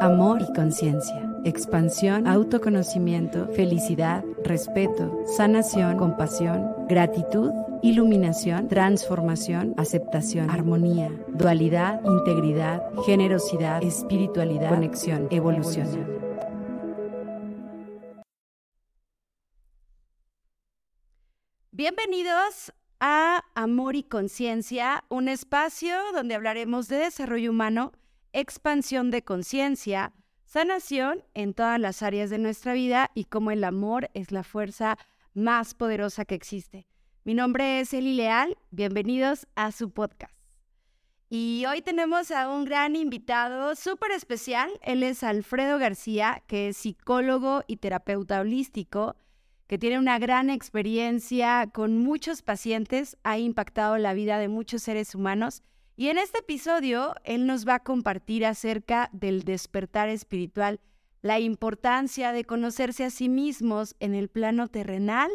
Amor y conciencia, expansión, autoconocimiento, felicidad, respeto, sanación, compasión, gratitud, iluminación, transformación, aceptación, armonía, dualidad, integridad, generosidad, espiritualidad, conexión, evolución. Bienvenidos a Amor y Conciencia, un espacio donde hablaremos de desarrollo humano, expansión de conciencia, sanación en todas las áreas de nuestra vida y cómo el amor es la fuerza más poderosa que existe. Mi nombre es Eli Leal, bienvenidos a su podcast. Y hoy tenemos a un gran invitado súper especial. Él es Alfredo García, que es psicólogo y terapeuta holístico que tiene una gran experiencia con muchos pacientes, ha impactado la vida de muchos seres humanos. Y en este episodio, él nos va a compartir acerca del despertar espiritual, la importancia de conocerse a sí mismos en el plano terrenal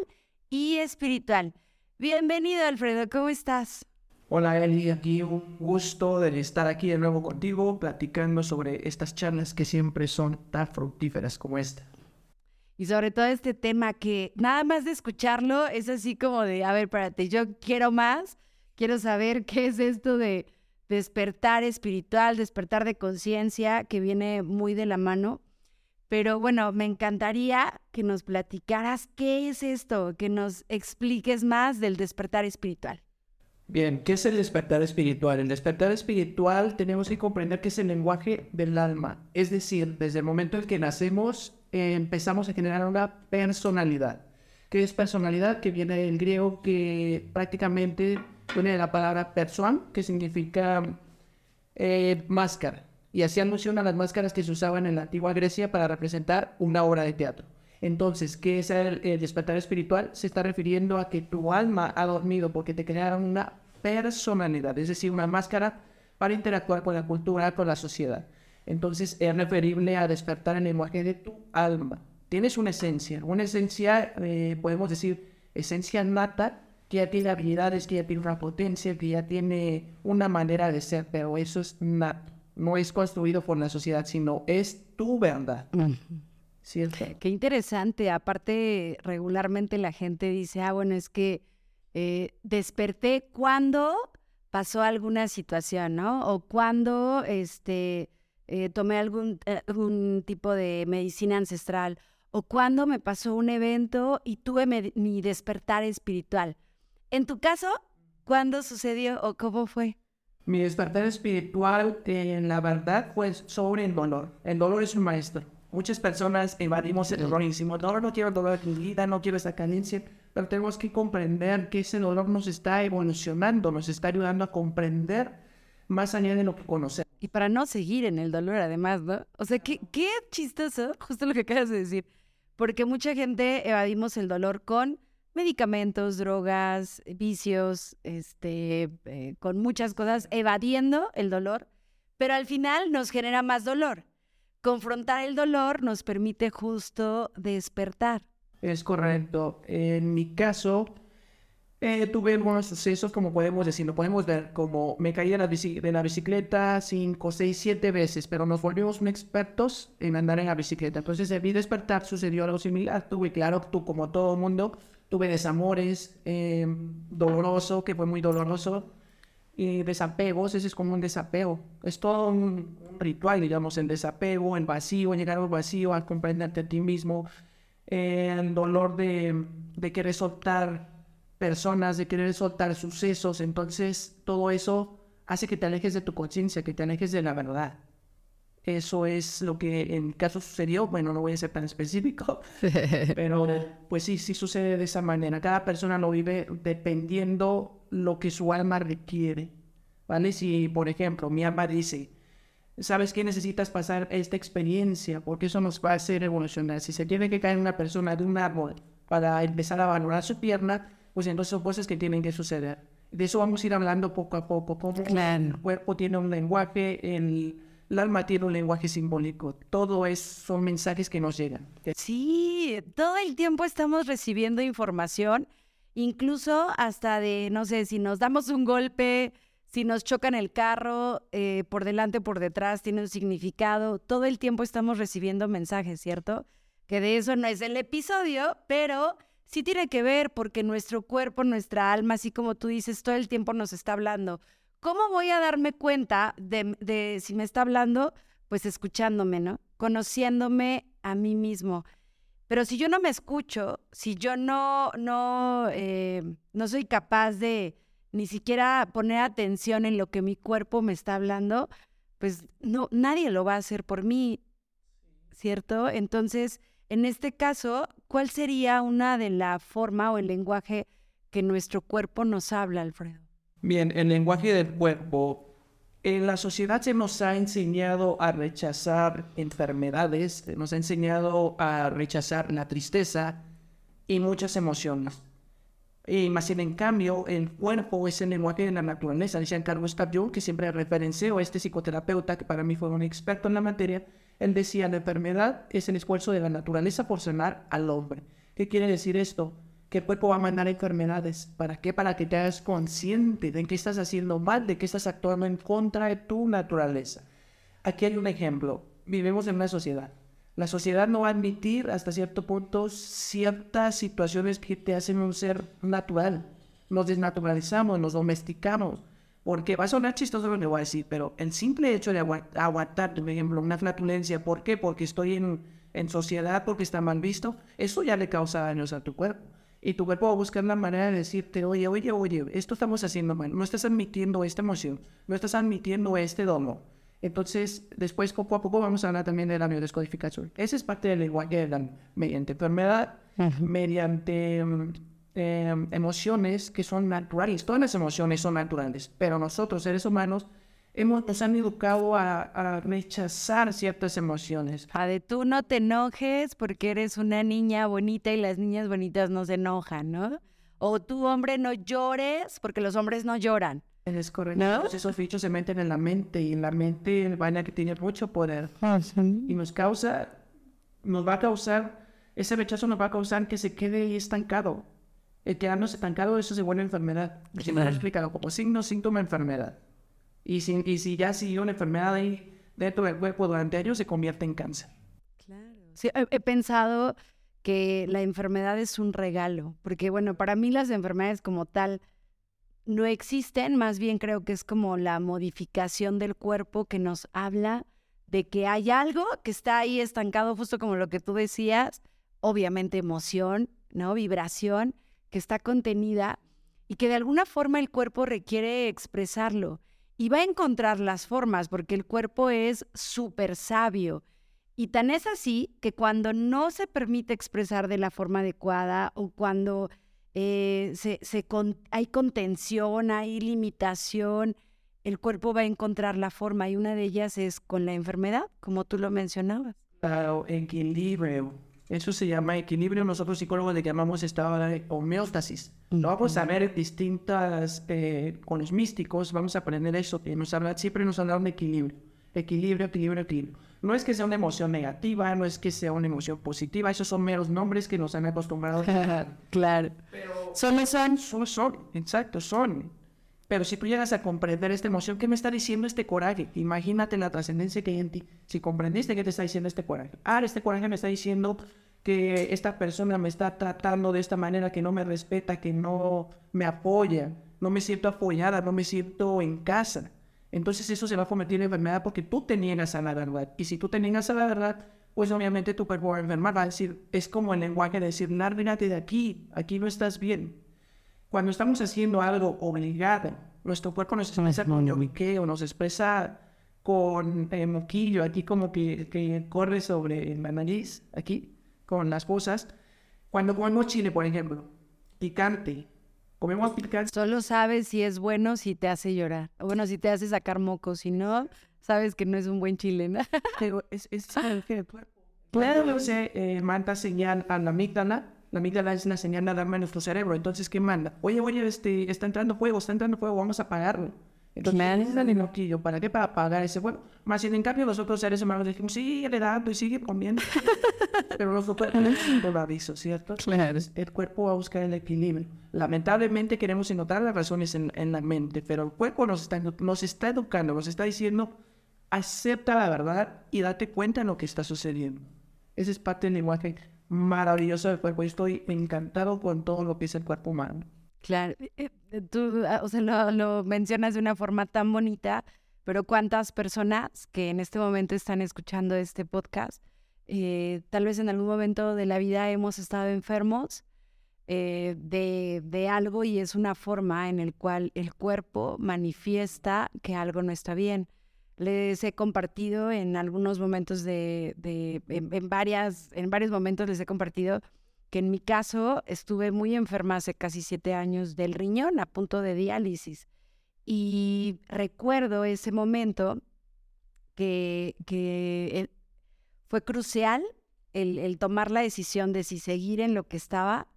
y espiritual. Bienvenido, Alfredo, ¿cómo estás? Hola Eli, aquí un gusto de estar aquí de nuevo contigo platicando sobre estas charlas que siempre son tan fructíferas como esta y sobre todo este tema que nada más de escucharlo es así como de, a ver, espérate, yo quiero más, quiero saber qué es esto de despertar espiritual, despertar de conciencia, que viene muy de la mano. Pero bueno, me encantaría que nos platicaras qué es esto, que nos expliques más del despertar espiritual. Bien, ¿qué es el despertar espiritual? El despertar espiritual tenemos que comprender que es el lenguaje del alma. Es decir, desde el momento en que nacemos empezamos a generar una personalidad. ¿Qué es personalidad? Que viene del griego que prácticamente viene la palabra persuan, que significa eh, máscara. Y hacía alusión a las máscaras que se usaban en la antigua Grecia para representar una obra de teatro. Entonces, ¿qué es el, despertar espiritual? Se está refiriendo a que tu alma ha dormido porque te crearon una personalidad, es decir, una máscara para interactuar con la cultura, con la sociedad. Entonces es referible a despertar en el lenguaje de tu alma. Tienes una esencia, una esencia, eh, podemos decir, esencia nata, que ya tiene habilidades, que ya tiene una potencia, que ya tiene una manera de ser, pero eso es. No es construido por la sociedad, sino es tu verdad. ¿Cierto? Qué interesante. Aparte, regularmente la gente dice, ah, bueno, es que eh, desperté cuando pasó alguna situación, ¿no? O cuando, este, eh, tomé algún, algún tipo de medicina ancestral o cuando me pasó un evento y tuve mi despertar espiritual. En tu caso, ¿cuándo sucedió o cómo fue? Mi despertar espiritual, en la verdad, fue sobre el dolor. El dolor es un maestro. Muchas personas evadimos el dolor y decimos, no, no quiero dolor en mi vida, no quiero esa carencia, pero tenemos que comprender que ese dolor nos está evolucionando, nos está ayudando a comprender más allá de lo que conocemos. Y para no seguir en el dolor, además, ¿no? O sea, qué, qué chistoso, justo lo que acabas de decir. Porque mucha gente evadimos el dolor con medicamentos, drogas, vicios, este, eh, con muchas cosas, evadiendo el dolor, pero al final nos genera más dolor. Confrontar el dolor nos permite justo despertar. Es correcto. En mi caso, eh, tuve buenos sucesos, como podemos decir, lo podemos ver, como me caí de la, de la bicicleta 5, 6, 7 veces, pero nos volvimos expertos en andar en la bicicleta. Entonces, en mi despertar sucedió algo similar. Tuve, claro, tú como todo el mundo, tuve desamores, eh, doloroso, que fue muy doloroso, y desapegos, ese es como un desapego. Es todo un, ritual, digamos, el desapego, el vacío, llegar al vacío, a comprenderte a ti mismo, eh, el dolor de, de querer soltar personas, de querer soltar sucesos. Entonces, todo eso hace que te alejes de tu conciencia, que te alejes de la verdad. Eso es lo que en caso sucedió. Bueno, no voy a ser tan específico, pero pues sí, sí sucede de esa manera. Cada persona lo vive dependiendo lo que su alma requiere. ¿Vale? Si, por ejemplo, mi alma dice, ¿sabes que necesitas pasar esta experiencia? Porque eso nos va a hacer evolucionar. Si se tiene que caer una persona de un árbol para empezar a valorar su pierna, pues entonces son cosas que tienen que suceder. De eso vamos a ir hablando poco a poco, cómo el cuerpo tiene un lenguaje, el, alma tiene un lenguaje simbólico, todo es, son mensajes que nos llegan. Sí, todo el tiempo estamos recibiendo información, incluso hasta de, no sé, si nos damos un golpe, si nos chocan el carro eh, por delante por detrás, tiene un significado. Todo el tiempo estamos recibiendo mensajes, ¿cierto? Que de eso no es el episodio, pero sí tiene que ver porque nuestro cuerpo, nuestra alma, así como tú dices, todo el tiempo nos está hablando. ¿Cómo voy a darme cuenta de, si me está hablando? Pues escuchándome, ¿no? Conociéndome a mí mismo. Pero si yo no me escucho, si yo no, no, eh, no soy capaz de ni siquiera poner atención en lo que mi cuerpo me está hablando, pues no, nadie lo va a hacer por mí, ¿cierto? Entonces, en este caso, ¿cuál sería una de la forma o el lenguaje que nuestro cuerpo nos habla, Alfredo? Bien, el lenguaje del cuerpo en la sociedad se nos ha enseñado a rechazar enfermedades, nos ha enseñado a rechazar la tristeza y muchas emociones. Y más bien, en cambio, el cuerpo es el lenguaje de la naturaleza. Decía Carlos Capión, que siempre referenció a este psicoterapeuta, que para mí fue un experto en la materia, él decía, la enfermedad es el esfuerzo de la naturaleza por sanar al hombre. ¿Qué quiere decir esto? Que el cuerpo va a mandar enfermedades. ¿Para qué? Para que te hagas consciente de que estás haciendo mal, de que estás actuando en contra de tu naturaleza. Aquí hay un ejemplo. Vivimos en una sociedad. La sociedad no va a admitir hasta cierto punto ciertas situaciones que te hacen un ser natural. Nos desnaturalizamos, nos domesticamos. Porque va a sonar chistoso lo que voy a decir, pero el simple hecho de aguantar, por ejemplo, una flatulencia, ¿por qué? Porque estoy en, en sociedad, porque está mal visto, eso ya le causa daños a tu cuerpo y tu cuerpo va a buscar la manera de decirte, oye, oye, oye, esto estamos haciendo mal, no estás admitiendo esta emoción, no estás admitiendo este dolor. Entonces, después poco a poco vamos a hablar también de la biodescodificación. Esa es parte del lenguaje de mediante enfermedad, mediante mm, em, emociones que son naturales. Todas las emociones son naturales, pero nosotros, seres humanos, hemos, nos han educado a, rechazar ciertas emociones. A de tú no te enojes porque eres una niña bonita y las niñas bonitas no se enojan, ¿no? O tú, hombre, no llores porque los hombres no lloran. Es correcto. Esos bichos se meten en la mente y en la mente vaina que tiene mucho poder. Ah, y nos causa, nos va a causar, ese rechazo nos va a causar que se quede estancado. El quedarnos estancado, eso se vuelve enfermedad. Si me lo he explicado como signo, síntoma, enfermedad. Y si, ya siguió una enfermedad ahí dentro del cuerpo durante años, se convierte en cáncer. Claro. Sí, he, pensado que la enfermedad es un regalo, porque bueno, para mí las enfermedades como tal no existen, más bien creo que es como la modificación del cuerpo que nos habla de que hay algo que está ahí estancado, justo como lo que tú decías, obviamente emoción, ¿no? Vibración, que está contenida y que de alguna forma el cuerpo requiere expresarlo y va a encontrar las formas porque el cuerpo es súper sabio. Y tan es así que cuando no se permite expresar de la forma adecuada o cuando eh, hay contención, hay limitación, el cuerpo va a encontrar la forma y una de ellas es con la enfermedad, como tú lo mencionabas. Equilibrio. Eso se llama equilibrio. Nosotros psicólogos le llamamos estado de homeostasis. Lo vamos a ver distintas, eh, con los místicos, vamos a aprender eso, que nos habla, siempre nos hablan de equilibrio. Equilibrio, equilibrio, equilibrio. No es que sea una emoción negativa, no es que sea una emoción positiva, esos son meros nombres que nos han acostumbrado. claro. Pero son, son, son, son, exacto, son. Pero si tú llegas a comprender esta emoción, ¿qué me está diciendo este coraje? Imagínate la trascendencia que hay en ti. Si comprendiste qué te está diciendo este coraje. Ah, este coraje me está diciendo que esta persona me está tratando de esta manera, que no me respeta, que no me apoya, no me siento apoyada, no me siento en casa. Entonces eso se va a convertir en enfermedad porque tú te niegas a la verdad. Y si tú te niegas a la verdad, pues obviamente tu cuerpo va a enfermar. Va a decir, es como el lenguaje de decir, lárgate de aquí, aquí no estás bien. Cuando estamos haciendo algo obligado, nuestro cuerpo nos expresa con lloviqueo, nos expresa con eh, moquillo, aquí como que, que corre sobre la nariz, aquí con las cosas. Cuando comemos chile, por ejemplo, picante, comemos picante. Solo sabes si es bueno si te hace llorar. Bueno, si te hace sacar moco, si no, sabes que no es un buen chile, ¿no? Pero es, es Claro. Se eh, manda señal a la amígdala. La amígdala es una señal nada más en nuestro cerebro. Entonces, ¿qué manda? Oye, oye, este, está entrando fuego, está entrando fuego, vamos a apagarlo. Entonces, me dan el loquillo, ¿para qué? Para pagar ese bueno. Más sin en cambio, los otros seres humanos decimos, sigue dando y sigue comiendo. Pero nosotros no lo aviso, ¿cierto? Claro. El cuerpo va a buscar el equilibrio. Lamentablemente queremos encontrar las razones en, en la mente, pero el cuerpo nos está, nos está educando, nos está diciendo, acepta la verdad y date cuenta de lo que está sucediendo. Ese es parte del lenguaje maravilloso del cuerpo. estoy encantado con todo lo que es el cuerpo humano. Claro, eh, eh, tú, ah, o sea, lo, mencionas de una forma tan bonita, pero ¿cuántas personas que en este momento están escuchando este podcast, eh, tal vez en algún momento de la vida hemos estado enfermos eh, de, de, algo y es una forma en el cual el cuerpo manifiesta que algo no está bien? Les he compartido en algunos momentos de, de en, en, varias, en varios momentos les he compartido que en mi caso estuve muy enferma hace casi siete años del riñón a punto de diálisis. Y recuerdo ese momento que, que fue crucial el, el, tomar la decisión de si seguir en lo que estaba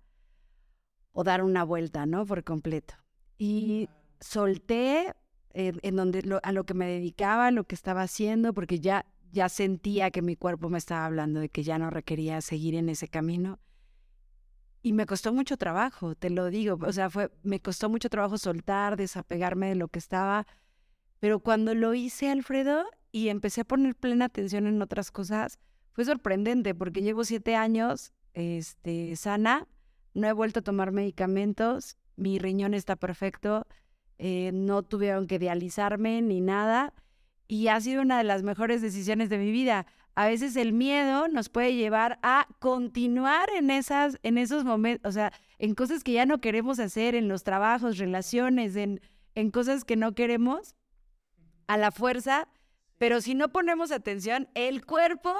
o dar una vuelta, ¿no? Por completo. Y solté en, donde a lo que me dedicaba, lo que estaba haciendo, porque ya, ya sentía que mi cuerpo me estaba hablando de que ya no requería seguir en ese camino. Y me costó mucho trabajo, te lo digo. O sea, fue, me costó mucho trabajo soltar, desapegarme de lo que estaba. Pero cuando lo hice, Alfredo, y empecé a poner plena atención en otras cosas, fue sorprendente porque llevo siete años este, sana, no he vuelto a tomar medicamentos, mi riñón está perfecto, eh, no tuvieron que dializarme ni nada. Y ha sido una de las mejores decisiones de mi vida a veces el miedo nos puede llevar a continuar en, esas, en esos momentos, o sea, en cosas que ya no queremos hacer, en los trabajos, relaciones, en, en cosas que no queremos, a la fuerza, pero si no ponemos atención, el cuerpo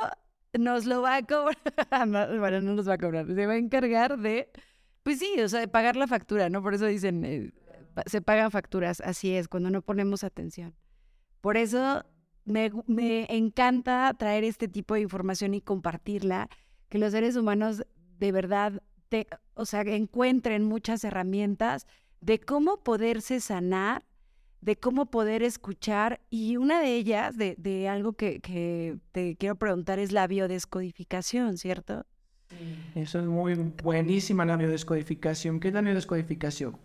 nos lo va a cobrar, no, bueno, no nos va a cobrar, se va a encargar de, pues sí, o sea, de pagar la factura, ¿no? Por eso dicen, eh, se pagan facturas, así es, cuando no ponemos atención. Por eso me, me, encanta traer este tipo de información y compartirla, que los seres humanos de verdad, te, o sea, encuentren muchas herramientas de cómo poderse sanar, de cómo poder escuchar, y una de ellas, de, de algo que, que, te quiero preguntar, es la biodescodificación, ¿cierto? Eso es muy buenísima la biodescodificación. ¿Qué es la biodescodificación?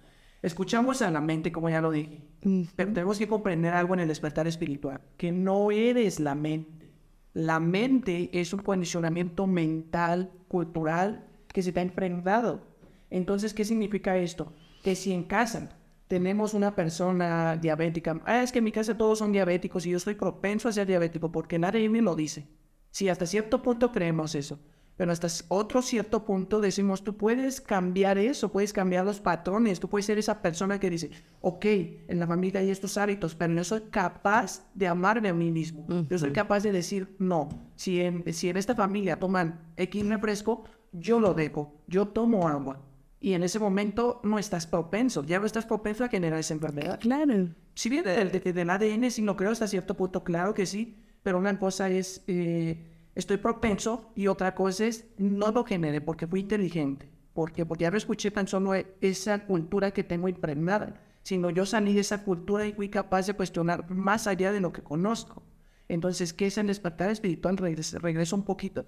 Escuchamos a la mente, como ya lo dije, pero tenemos que comprender algo en el despertar espiritual, que no eres la mente. La mente es un condicionamiento mental, cultural, que se te ha enfrentado. Entonces, ¿qué significa esto? Que si en casa tenemos una persona diabética, ah, es que en mi casa todos son diabéticos y yo estoy propenso a ser diabético porque nadie me lo dice. Si hasta cierto punto creemos eso, pero hasta otro cierto punto decimos, tú puedes cambiar eso, puedes cambiar los patrones, tú puedes ser esa persona que dice, ok, en la familia hay estos hábitos, pero no soy capaz de amarme a mí mismo. Uh -huh. Yo soy capaz de decir, no, si en, si en esta familia toman X refresco, yo lo dejo, yo tomo agua. Y en ese momento no estás propenso, ya no estás propenso a generar esa enfermedad. Claro. Si bien del, del, del ADN sí lo creo hasta cierto punto, claro que sí, pero una cosa es... Eh, estoy propenso y otra cosa es no lo generé porque fui inteligente. Porque, porque ya no escuché tan solo esa cultura que tengo impregnada, sino yo salí de esa cultura y fui capaz de cuestionar más allá de lo que conozco. Entonces, ¿qué es el despertar espiritual? Regreso, regreso un poquito.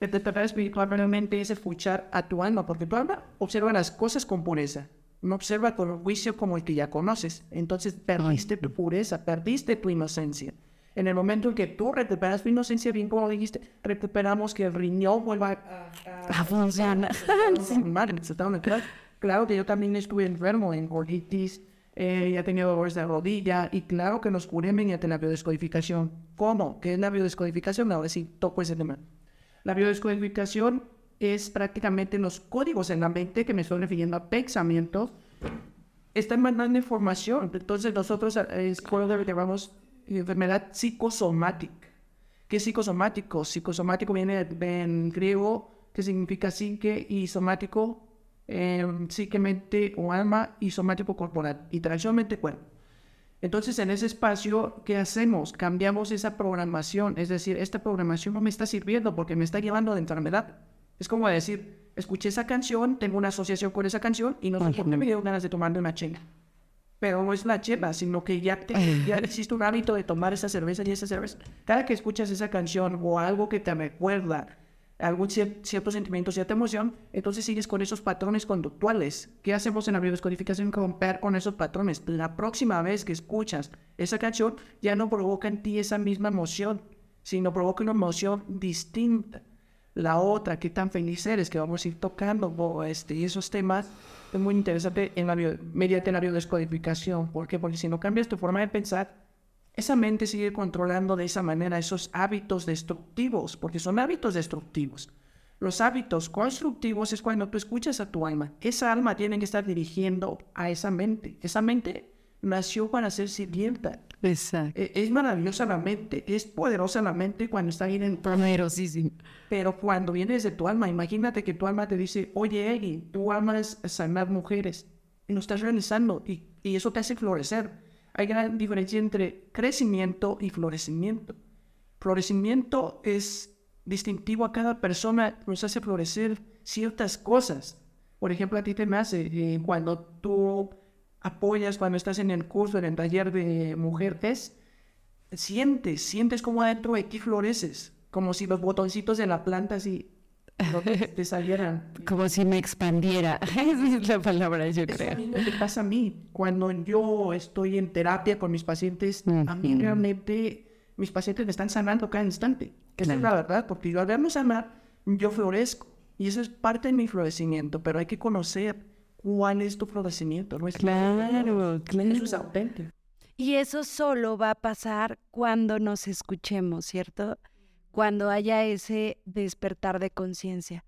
El despertar espiritual realmente es escuchar a tu alma, porque tu alma observa las cosas con pureza, no observa con juicio como el que ya conoces. Entonces, perdiste tu pureza, perdiste tu inocencia. En el momento en que tú recuperas tu inocencia, bien como dijiste, recuperamos que el riñón vuelva a, a funcionar. claro que yo también estuve enfermo en gorditis, eh, ya tenía dolores de rodilla, y claro que nos curé mediante la biodescodificación. ¿Cómo? ¿Qué es la biodescodificación? Ahora sí, toco ese tema. La biodescodificación es prácticamente los códigos en la mente que me estoy refiriendo a pensamientos, están mandando información. Entonces nosotros eh, es cuando llamamos enfermedad psicosomática. ¿Qué es psicosomático? Psicosomático viene en griego, que significa psique, y somático, eh, psique, mente o alma, y somático corporal, y tradicionalmente cuerpo. Entonces, en ese espacio, ¿qué hacemos? Cambiamos esa programación, es decir, esta programación no me está sirviendo porque me está llevando a la enfermedad. Es como decir, escuché esa canción, tengo una asociación con esa canción y no sé por qué me dio ganas de tomarme una chenga. Pero no es la chela, sino que ya, te, ya existe un hábito de tomar esa cerveza y esa cerveza. Cada que escuchas esa canción o algo que te recuerda algún cier- cierto sentimiento, cierta emoción, entonces sigues con esos patrones conductuales. ¿Qué hacemos en la biodescodificación? Romper con esos patrones. La próxima vez que escuchas esa canción, ya no provoca en ti esa misma emoción, sino provoca una emoción distinta. La otra, qué tan feliz eres, que vamos a ir tocando bo- este, y esos temas, es muy interesante en la mediante la biodescodificación. ¿Por qué? Porque si no cambias tu forma de pensar, esa mente sigue controlando de esa manera esos hábitos destructivos, porque son hábitos destructivos. Los hábitos constructivos es cuando tú escuchas a tu alma. Esa alma tiene que estar dirigiendo a esa mente. Esa mente nació para ser sirvienta. Exacto. E- Es maravillosa la mente, es poderosa la mente cuando está bien en Poderosísimo. pero cuando viene desde tu alma, imagínate que tu alma te dice, oye, Eggy, tu alma es sanar mujeres. Y lo estás realizando y, y eso te hace florecer. Hay gran diferencia entre crecimiento y florecimiento. Florecimiento es distintivo a cada persona, nos hace florecer ciertas cosas. Por ejemplo, a ti te nace eh, cuando tú apoyas, cuando estás en el curso, en el taller de mujeres, sientes, sientes como adentro de ti floreces, como si los botoncitos de la planta así no te, te salieran. Como si me expandiera. Esa es la palabra, yo Eso creo. mismo me pasa a mí. Cuando yo estoy en terapia con mis pacientes, a mí realmente mis pacientes me están sanando cada instante. Esa es Claro. la verdad, porque yo al verlos sanar, yo florezco. Y eso es parte de mi florecimiento, pero hay que conocer cuál es tu florecimiento. No es Claro, claro. Eso es auténtico. Y eso solo va a pasar cuando nos escuchemos, ¿cierto? Cuando haya ese despertar de conciencia.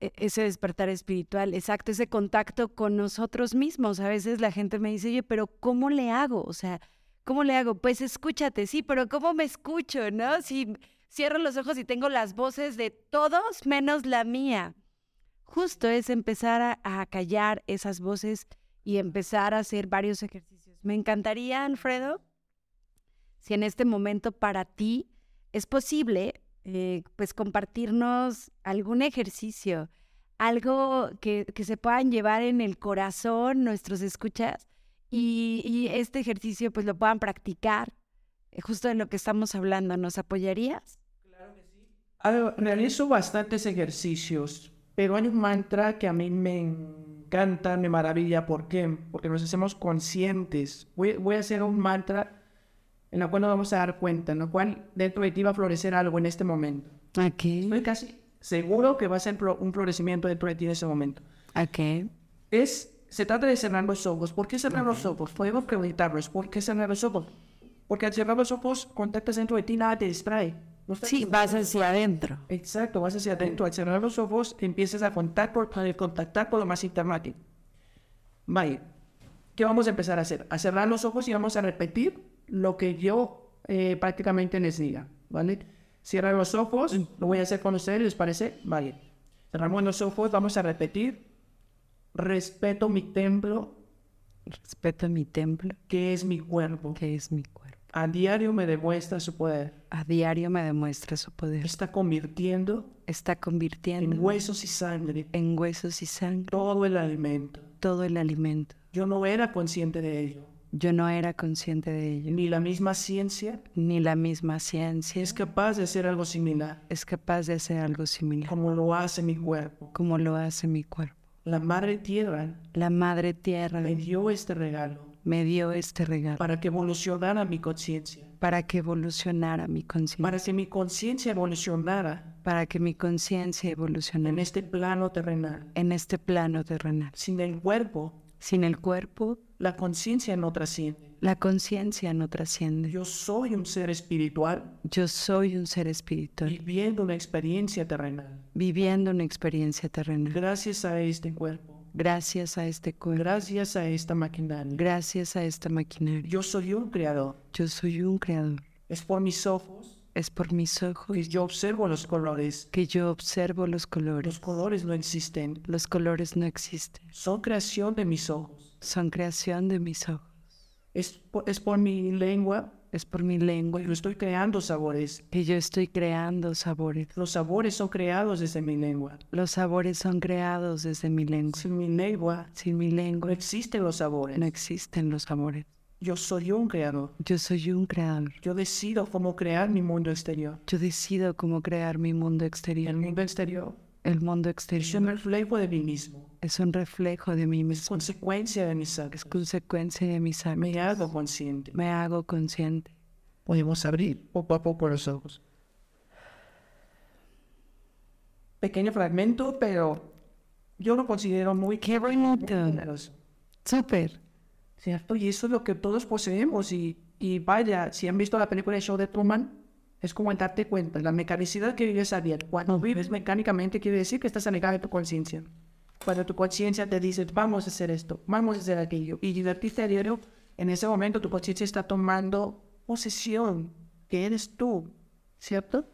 E- Ese despertar espiritual, exacto, ese contacto con nosotros mismos. A veces la gente me dice, oye, pero ¿cómo le hago? O sea, ¿cómo le hago? Pues escúchate, sí, pero ¿cómo me escucho, no? Si cierro los ojos y tengo las voces de todos menos la mía. Justo es empezar a, callar esas voces y empezar a hacer varios ejercicios. Me encantaría, Alfredo, si en este momento para ti es posible, eh, pues compartirnos algún ejercicio, algo que, que se puedan llevar en el corazón nuestros escuchas y, este ejercicio pues lo puedan practicar eh, justo de lo que estamos hablando. ¿Nos apoyarías? A ver, realizo bastantes ejercicios, pero hay un mantra que a mí me encanta, me maravilla. ¿Por qué? Porque nos hacemos conscientes. Voy, voy a hacer un mantra en el cual nos vamos a dar cuenta, en el cual dentro de ti va a florecer algo en este momento. Ok, Estoy casi seguro que va a ser un florecimiento dentro de ti en ese momento. ok. Es, se trata de cerrar los ojos. ¿Por qué cerrar los ojos? Podemos preguntarnos, ¿por qué cerrar los ojos? Porque al cerrar los ojos, contactas dentro de ti, nada te distrae. No Sí, vas hacia adentro. Exacto, vas hacia adentro. Al cerrar los ojos, empiezas a contactar por, contactar por lo más ti. Vaya, ¿qué vamos a empezar a hacer? A cerrar los ojos y vamos a repetir lo que yo eh, prácticamente les diga, ¿vale? Cierra los ojos, lo voy a hacer con ustedes, ¿les parece? Vale. Cerramos los ojos, vamos a repetir. Respeto mi templo, Respeto mi templo, que es mi cuerpo. que es mi cuerpo. A diario me demuestra su poder. A diario me demuestra su poder. Está convirtiendo Está convirtiendo en huesos y sangre en huesos y sangre todo el alimento. todo el alimento. Yo no era consciente de ello. Yo no era consciente de ello. Ni la misma ciencia Ni la misma ciencia es capaz de hacer algo similar, es capaz de hacer algo similar, como lo hace mi cuerpo. como lo hace mi cuerpo. La Madre Tierra La Madre Tierra me dio este regalo me dio este regalo para que evolucionara mi conciencia, para que evolucionara mi para conciencia, que mi conciencia evolucionara para que mi conciencia en evolucionara este plano terrenal. en este plano terrenal. Sin el cuerpo, Sin el cuerpo, la conciencia no trasciende. la conciencia no trasciende. Yo soy un ser espiritual Yo soy un ser espiritual viviendo una experiencia terrenal. viviendo una experiencia terrenal. Gracias a este cuerpo, Gracias a este cuerpo, gracias a esta maquinaria. gracias a esta maquinaria. Yo soy un creador. Yo soy un creador. Es por mis ojos Es por mis ojos que yo observo los colores. que yo observo los colores. Los colores no existen. Los colores no existen. Son creación de mis ojos. Son creación de mis ojos. Es por, es por mi lengua es por mi lengua Yo estoy creando sabores. que yo estoy creando sabores. Los sabores son creados desde mi lengua. Los sabores son creados desde mi lengua. Sin mi lengua Sin mi no lengua existen los sabores. no existen los sabores. Yo soy un creador. Yo soy un creador. Yo decido cómo crear mi mundo exterior. Yo decido cómo crear mi mundo El exterior. mundo exterior El mundo es un exterior reflejo de mí mismo. Es un reflejo de mí Es mismo. consecuencia de mis Es actos. consecuencia de mis actos. Me hago consciente. Me hago consciente. Podemos abrir poco a poco los ojos. Pequeño fragmento, pero yo lo considero muy Qué bonito. Súper. ¿Cierto? Y eso es lo que todos poseemos. Y, y vaya, si han visto la película de Show de Truman, es como darte cuenta, la mecanicidad que vives a diario. Cuando vives mecánicamente quiere decir que estás alejado de tu conciencia. Cuando tu conciencia te dice, vamos a hacer esto, vamos a hacer aquello, y divertirte a diario, en ese momento tu conciencia está tomando posesión, que eres tú, ¿cierto?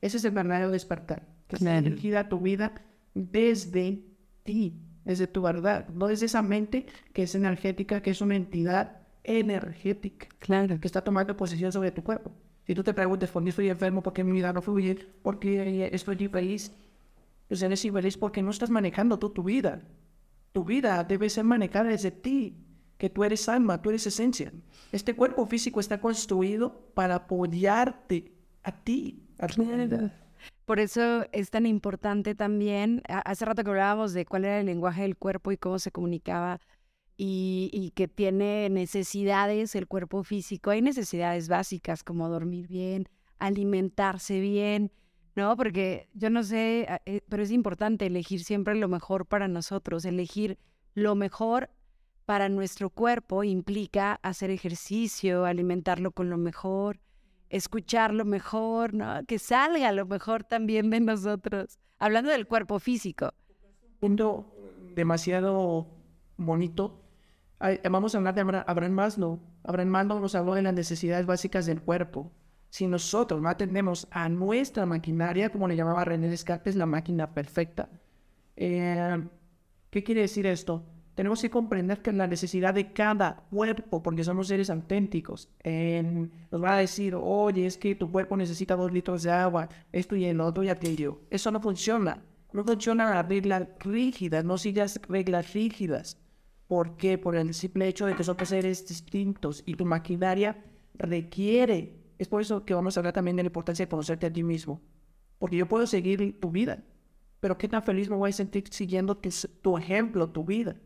Ese es el verdadero despertar. Que Claro. dirigida tu vida desde ti, desde tu verdad, no desde esa mente que es energética, que es una entidad energética Claro. que está tomando posesión sobre tu cuerpo. Si tú te preguntas por qué estoy enfermo, por qué mi vida no fluye, por qué estoy infeliz, pues eres infeliz porque no estás manejando tú tu vida. Tu vida debe ser manejada desde ti, que tú eres alma, tú eres esencia. Este cuerpo físico está construido para apoyarte a ti, a tu vida. Por eso es tan importante también, hace rato que hablábamos de cuál era el lenguaje del cuerpo y cómo se comunicaba y, y que tiene necesidades el cuerpo físico. Hay necesidades básicas como dormir bien, alimentarse bien, ¿no? Porque yo no sé, eh, pero es importante elegir siempre lo mejor para nosotros. Elegir lo mejor para nuestro cuerpo implica hacer ejercicio, alimentarlo con lo mejor, escuchar lo mejor, ¿no? Que salga lo mejor también de nosotros. Hablando del cuerpo físico. punto demasiado bonito. Vamos a hablar de Abra- Abraham Maslow. Abraham Maslow nos habló de las necesidades básicas del cuerpo. Si nosotros no atendemos a nuestra maquinaria, como le llamaba René Descartes, la máquina perfecta, eh, ¿qué quiere decir esto? Tenemos que comprender que la necesidad de cada cuerpo, porque somos seres auténticos, nos va a decir, oye, es que tu cuerpo necesita dos litros de agua, esto y el otro y aquello. Eso no funciona. No funcionan las reglas rígidas, no sigas reglas rígidas. ¿Por qué? Por el simple hecho de que somos seres distintos y tu maquinaria requiere. Es por eso que vamos a hablar también de la importancia de conocerte a ti mismo. Porque yo puedo seguir tu vida, pero qué tan feliz me voy a sentir siguiendo tu, ejemplo, tu vida.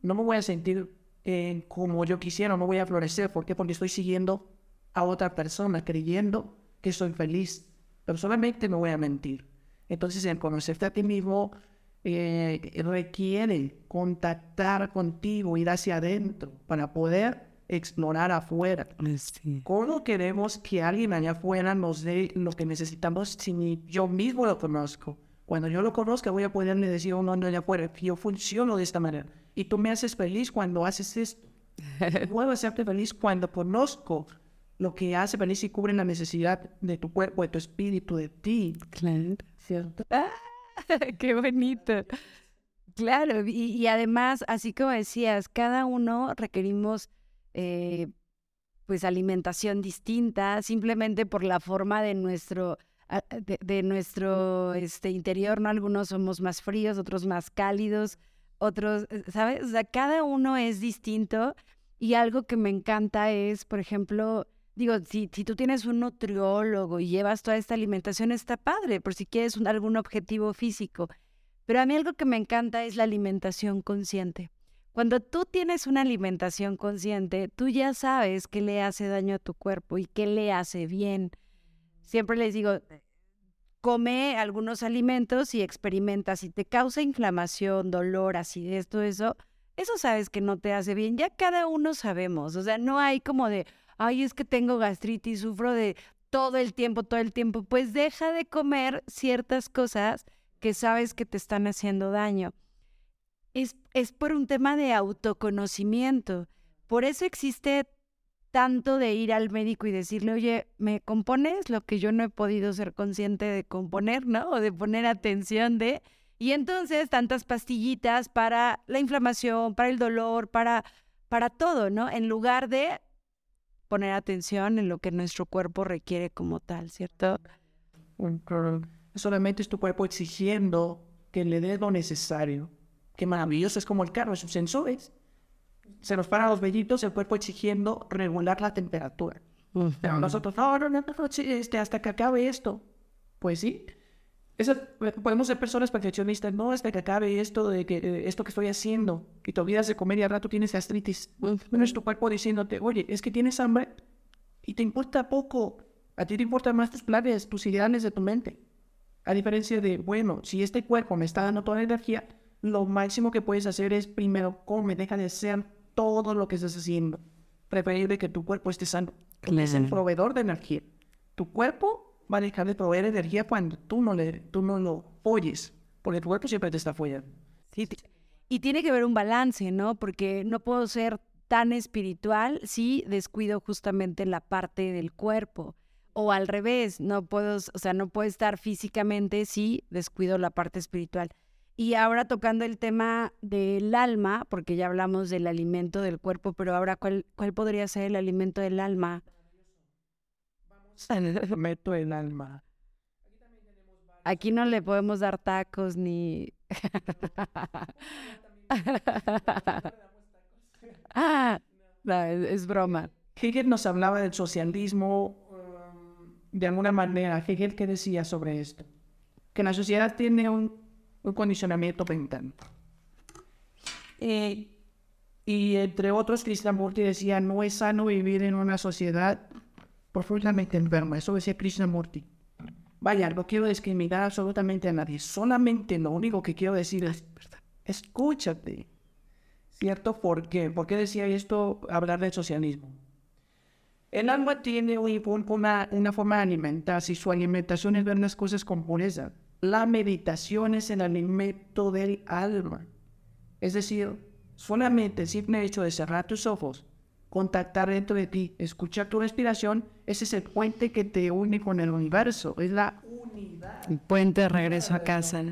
No me voy a sentir eh, como yo quisiera, no voy a florecer. ¿Por qué? Porque estoy siguiendo a otra persona, creyendo que soy feliz. Pero solamente me voy a mentir. Entonces, el conocerte a ti mismo eh, requiere contactar contigo, ir hacia adentro para poder explorar afuera. Sí. ¿Cómo queremos que alguien allá afuera nos dé lo que necesitamos si ni yo mismo lo conozco? Cuando yo lo conozca voy a poderle decir a un hombre allá afuera que yo funciono de esta manera. Y tú me haces feliz cuando haces esto. Puedo hacerte feliz cuando conozco lo que hace feliz y cubre la necesidad de tu cuerpo, de tu espíritu, de ti. Claro. ¿Cierto? Qué bonito. Claro, y, y además, así como decías, cada uno requerimos eh, pues alimentación distinta, simplemente por la forma de nuestro, a- de, de nuestro este, interior, ¿no? Algunos somos más fríos, otros más cálidos, otros, eh, ¿sabes? O sea, cada uno es distinto y algo que me encanta es, por ejemplo, digo, si, si tú tienes un nutriólogo y llevas toda esta alimentación, está padre, por si quieres algún objetivo físico. Pero a mí algo que me encanta es la alimentación consciente. Cuando tú tienes una alimentación consciente, tú ya sabes qué le hace daño a tu cuerpo y qué le hace bien. Siempre les digo, come algunos alimentos y experimenta. Si te causa inflamación, dolor, acidez, todo eso, eso sabes que no te hace bien. Ya cada uno sabemos. O sea, no hay como de, ay, es que tengo gastritis, sufro de todo el tiempo, todo el tiempo. Pues deja de comer ciertas cosas que sabes que te están haciendo daño. Es, es por un tema de autoconocimiento. Por eso existe tanto de ir al médico y decirle, oye, ¿me compones lo que yo no he podido ser consciente de componer, ¿no? O de poner atención de... Y entonces tantas pastillitas para la inflamación, para el dolor, para, para todo, ¿no? En lugar de poner atención en lo que nuestro cuerpo requiere como tal, ¿cierto? Solamente es tu cuerpo exigiendo que le des lo necesario. Qué maravilloso, es como el carro, sus sensores. Se nos paran los vellitos, el cuerpo exigiendo regular la temperatura. Pero nosotros, no, no, no, no, este, hasta que acabe esto. Pues sí. Esa- podemos ser personas perfeccionistas, no hasta que acabe esto de que eh, esto que estoy haciendo, que te olvidas de comer y al rato tienes gastritis. Bueno, es tu cuerpo diciéndote, oye, es que tienes hambre y te importa poco. A ti te importan más tus planes, tus ideales de tu mente. A diferencia de, bueno, si este cuerpo me está dando toda la energía, lo máximo que puedes hacer es primero come, deja de hacer todo lo que estás haciendo. Preferible que tu cuerpo esté sano. Es el proveedor de energía. Tu cuerpo va a dejar de proveer energía cuando tú no, le, tú no lo oyes, porque tu cuerpo siempre te está apoyando. Sí, y tiene que haber un balance, ¿no? Porque no puedo ser tan espiritual si descuido justamente la parte del cuerpo. O al revés, no puedo, o sea, no puedo estar físicamente si descuido la parte espiritual. Y ahora tocando el tema del alma, porque ya hablamos del alimento del cuerpo, pero ahora, ¿cuál, cuál podría ser el alimento del alma? Meto el alma. Aquí no le podemos dar tacos ni... ah, no, es, broma. Hegel nos hablaba del socialismo um, de alguna manera. Hegel, ¿qué decía sobre esto? Que la sociedad tiene un, un condicionamiento mental. Y, y entre otros, Krishnamurti decía, no es sano vivir en una sociedad profundamente enferma. Eso decía Krishnamurti. Vaya, no quiero discriminar absolutamente a nadie. Solamente lo único que quiero decir es, escúchate. ¿Cierto? ¿Por qué? ¿Por qué decía esto hablar del socialismo? El alma tiene un- un- una, una forma de alimentarse y su alimentación es ver las cosas con pureza. La meditación es el alimento del alma. Es decir, solamente el simple hecho de cerrar tus ojos, contactar dentro de ti, escuchar tu respiración, ese es el puente que te une con el universo. Es la unidad. El puente de regreso a casa.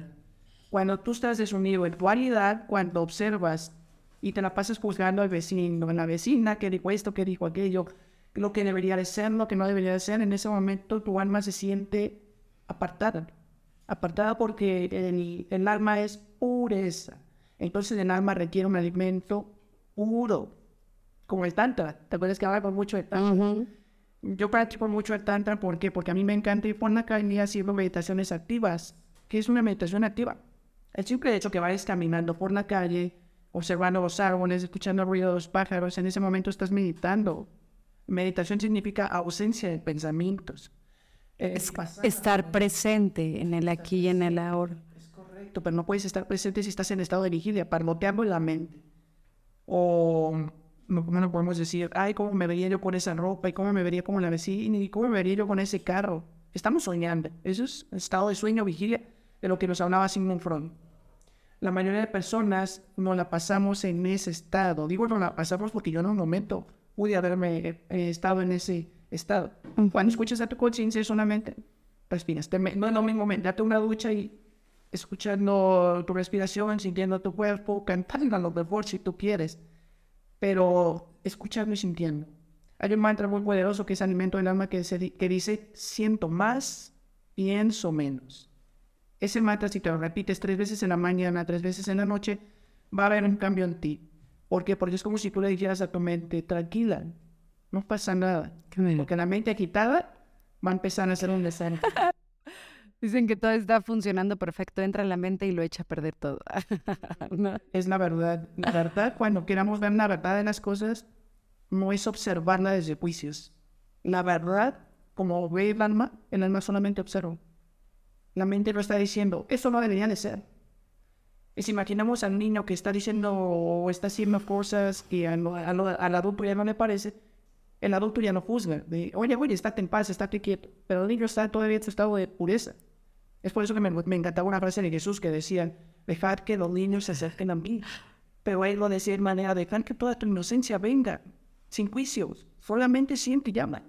Cuando tú estás desunido en dualidad, cuando observas y te la pasas juzgando al vecino, a la vecina que dijo esto, que dijo aquello, lo que debería de ser, lo que no debería de ser, en ese momento tu alma se siente apartada. Apartada porque el, el alma es pureza. Entonces el alma requiere un alimento puro, como el tantra. ¿Te acuerdas que hablamos mucho de tantra? Yo practico mucho el tantra, ¿por qué? Porque a mí me encanta ir por la calle haciendo meditaciones activas. ¿Qué es una meditación activa? El simple hecho que vayas caminando por la calle, observando los árboles, escuchando el ruido de los pájaros, en ese momento estás meditando. Meditación significa ausencia de pensamientos. Es- estar presente en el aquí y en el ahora. es correcto, pero no puedes estar presente si estás en estado de vigilia, parloteando en la mente. O no, no podemos decir, ay, ¿cómo me vería yo con esa ropa? ¿Y cómo me vería como la vecina? ¿Y cómo me vería yo con ese carro? Estamos soñando. Eso es estado de sueño, vigilia, de lo que nos hablaba Sigmund Freud. La mayoría de personas no la pasamos en ese estado. Digo, no la pasamos porque yo en un momento pude haberme eh, estado en ese estado. Cuando escuchas a tu conciencia solamente respiras. Te no es lo mismo date una ducha y escuchando tu respiración, sintiendo tu cuerpo, cantando a lo mejor si tú quieres, pero escuchando y sintiendo. Hay un mantra muy poderoso que es alimento del alma que, se que dice, siento más, pienso menos. Ese mantra, si te lo repites tres veces en la mañana, tres veces en la noche, va a haber un cambio en ti. ¿Por qué? Porque es como si tú le dijeras a tu mente, tranquila, no pasa nada. Porque la mente agitada va a empezar a hacer un desastre. Dicen que todo está funcionando perfecto, entra en la mente y lo echa a perder todo. ¿No? Es la verdad. La verdad, cuando queramos ver la verdad de las cosas, no es observarla desde juicios. La verdad, como ve el alma, el alma solamente observa. La mente no está diciendo, eso no debería de ser. Y si imaginamos al niño que está diciendo o está haciendo cosas que al- al adulto ya no le parece, el adulto ya no juzga. De, oye, oye, estate en paz, estate quieto. Pero el niño está todavía en su estado de pureza. Es por eso que me, me encantaba una frase de Jesús que decía, dejad que los niños se acerquen a mí. Pero él lo decía de manera, dejad que toda tu inocencia venga, sin juicios, solamente siente y llama.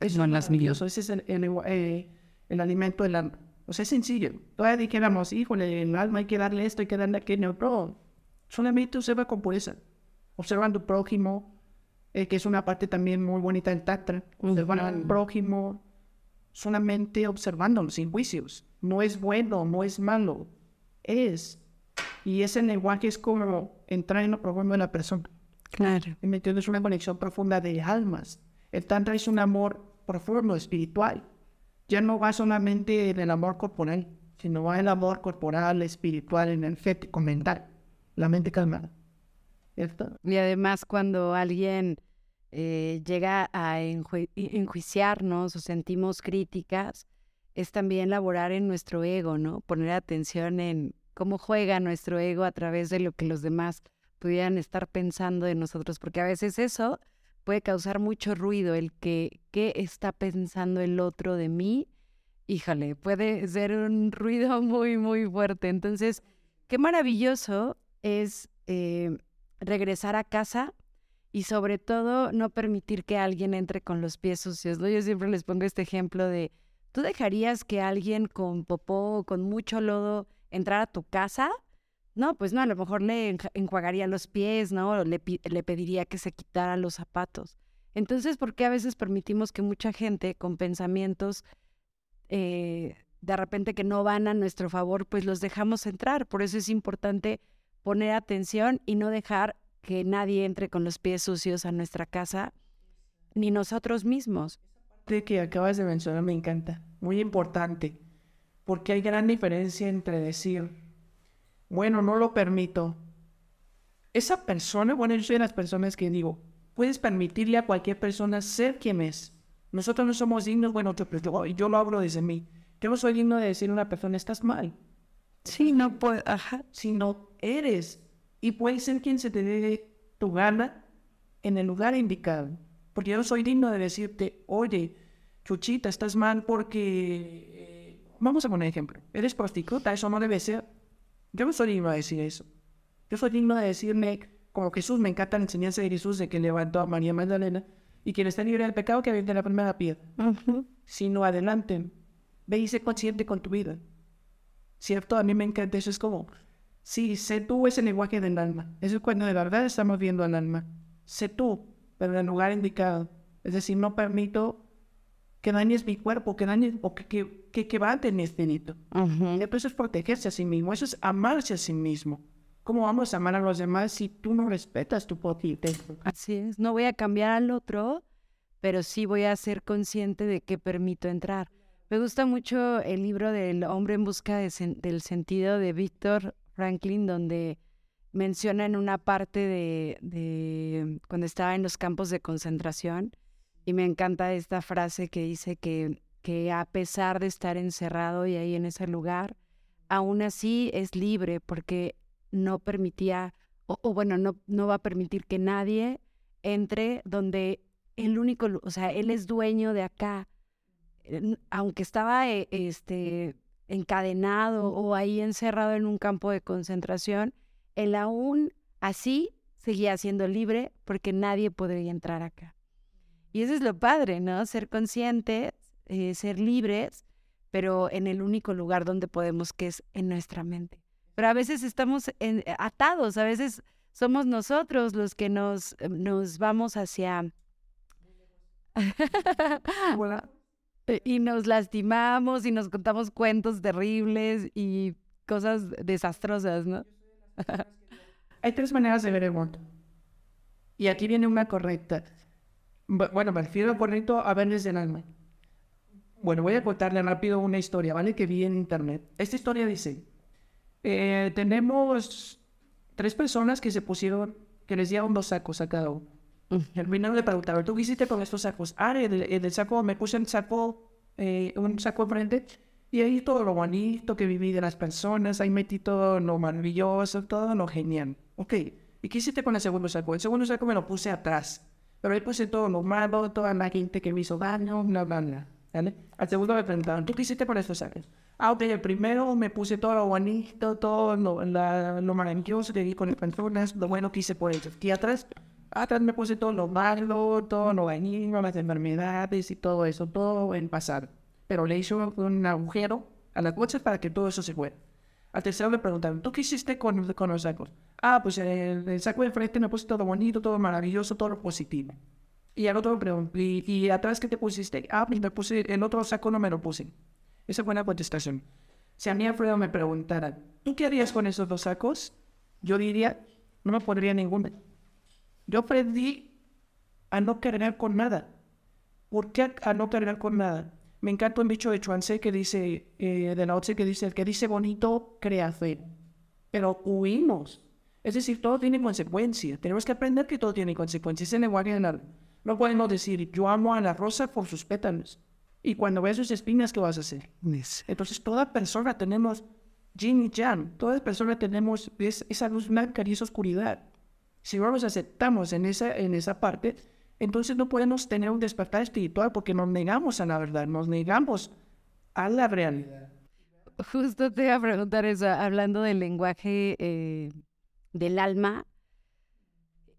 Eso No es las maravilloso, ese es el, el, eh, el alimento del alma. O sea, es sencillo. Todavía dijéramos, híjole, el alma hay que darle esto, hay que darle aquello. No, solamente observa con pureza. Observa a tu prójimo, eh, que es una parte también muy bonita del Tantra. Observar al prójimo solamente observándolo, sin juicios. No es bueno, no es malo, es. Y ese lenguaje es como entrar en lo profundo de la persona. Claro. ¿Me entiendes? Es una conexión profunda de almas. El Tantra es un amor profundo, espiritual. Ya no va solamente en el amor corporal, sino va en el amor corporal, espiritual, energético, mental. La mente calmada. Y además cuando alguien eh, llega a enjuiciarnos o sentimos críticas, es también laborar en nuestro ego, ¿no? Poner atención en cómo juega nuestro ego a través de lo que los demás pudieran estar pensando de nosotros, porque a veces eso puede causar mucho ruido, el que qué está pensando el otro de mí, híjole, puede ser un ruido muy, muy fuerte. Entonces, qué maravilloso es eh, regresar a casa y sobre todo no permitir que alguien entre con los pies sucios. Yo siempre les pongo este ejemplo de, ¿tú dejarías que alguien con popó o con mucho lodo entrara a tu casa? No, pues no, a lo mejor le enjuagaría los pies, ¿no? Le, le pediría que se quitara los zapatos. Entonces, ¿por qué a veces permitimos que mucha gente con pensamientos eh, de repente que no van a nuestro favor, pues los dejamos entrar? Por eso es importante poner atención y no dejar que nadie entre con los pies sucios a nuestra casa, ni nosotros mismos. De que acabas de mencionar me encanta. Muy importante. Porque hay gran diferencia entre decir, bueno, no lo permito. Esa persona, bueno, yo soy de las personas que digo, puedes permitirle a cualquier persona ser quien es. Nosotros no somos dignos, bueno, yo, yo- yo lo hablo desde mí. Yo no soy digno de decir a una persona, estás mal. Sí, no. Ajá. sino eres. Y puedes ser quien se te dé tu gana en el lugar indicado. Porque yo no soy digno de decirte, oye, Chuchita, estás mal porque... eh, Vamos a poner ejemplo. Eres prostituta, eso no debe ser. Yo no soy digno de decir eso. Yo soy digno de decirme, como Jesús, me encanta la enseñanza de Jesús de que levantó a María Magdalena y quien está libre del pecado que aviente la primera piedra. Sino adelante. Ve y sé consciente con tu vida. ¿Cierto? A mí me encanta eso. Es como, sí, sé tú ese lenguaje del alma. Eso es cuando de verdad estamos viendo al alma. Sé tú, pero en el lugar indicado. Es decir, no permito que dañes mi cuerpo, que dañes, o que, que, que quebrante mi espíritu. Y Eso es protegerse a sí mismo, eso es amarse a sí mismo. ¿Cómo vamos a amar a los demás si tú no respetas tu propio? Así es, no voy a cambiar al otro, pero sí voy a ser consciente de que permito entrar. Me gusta mucho el libro del hombre en busca sen- del sentido de Víctor Franklin, donde menciona en una parte de, de cuando estaba en los campos de concentración, y me encanta esta frase que dice que, que a pesar de estar encerrado y ahí en ese lugar, aún así es libre porque no permitía, o, o bueno, no, no va a permitir que nadie entre donde el único, o sea, él es dueño de acá. Aunque estaba eh, este, encadenado o ahí encerrado en un campo de concentración, él aún así seguía siendo libre porque nadie podría entrar acá. Y eso es lo padre, ¿no? Ser conscientes, eh, ser libres, pero en el único lugar donde podemos, que es en nuestra mente. Pero a veces estamos en- atados, a veces somos nosotros los que nos, eh, nos vamos hacia... Eh, y nos lastimamos y nos contamos cuentos terribles y cosas desastrosas, ¿no? Hay tres maneras de ver el mundo. Y aquí viene una correcta. Bu- Bueno, me refiero correcto a ver desde el alma. Bueno, voy a contarle rápido una historia, ¿vale? Que vi en internet. Esta historia dice, eh, tenemos tres personas que se pusieron, que les dieron dos sacos a cada uno. Final le preguntaron, ¿tú qué hiciste con estos sacos? Ah, el, el saco, me puse el saco, eh, un saco enfrente, y ahí todo lo bonito que viví de las personas, ahí metí todo lo maravilloso, todo lo genial. Ok, ¿y qué hiciste con el segundo saco? El segundo saco me lo puse atrás, pero ahí puse todo lo malo, toda la gente que me hizo daño, bla, bla, bla. Al segundo me preguntaron, ¿tú qué hiciste con estos sacos? Ah, ok, el primero me puse todo lo bonito, todo lo, la- lo maravilloso que vi con las personas, lo bueno que hice por ellos. Y atrás, atrás me puse todo lo malo, todo lo dañino, las enfermedades y todo eso, todo en pasado. Pero le hice un, agujero a las bolsas para que todo eso se fuera. Al tercero me preguntaron, ¿tú qué hiciste con, con los sacos? Ah, pues el, el saco de frente me puse todo bonito, todo maravilloso, todo positivo. Y al otro pregunto, ¿y, y atrás qué te pusiste? Ah, pues me puse, el otro saco no me lo puse. Esa fue una contestación. Si a mí Alfredo me preguntara, ¿tú qué harías con esos dos sacos? Yo diría, no me pondría ninguno. Yo aprendí a no cargar con nada. ¿Por qué a no cargar con nada? Me encanta un dicho de Chuanse que dice, eh, de Lao Tse, que dice, el que dice bonito, crea fe. Pero huimos. Es decir, todo tiene consecuencias. Tenemos que aprender que todo tiene consecuencias. Es el lenguaje general. No podemos decir, yo amo a la rosa por sus pétalos. Y cuando ves sus espinas, ¿qué vas a hacer? Entonces, toda persona tenemos yin y yang. Toda persona tenemos es- esa luz blanca y esa oscuridad. Si no nos aceptamos en esa, en esa parte, entonces no podemos tener un despertar espiritual porque nos negamos a la verdad, nos negamos a la realidad. Justo te iba a preguntar eso, hablando del lenguaje eh, del alma,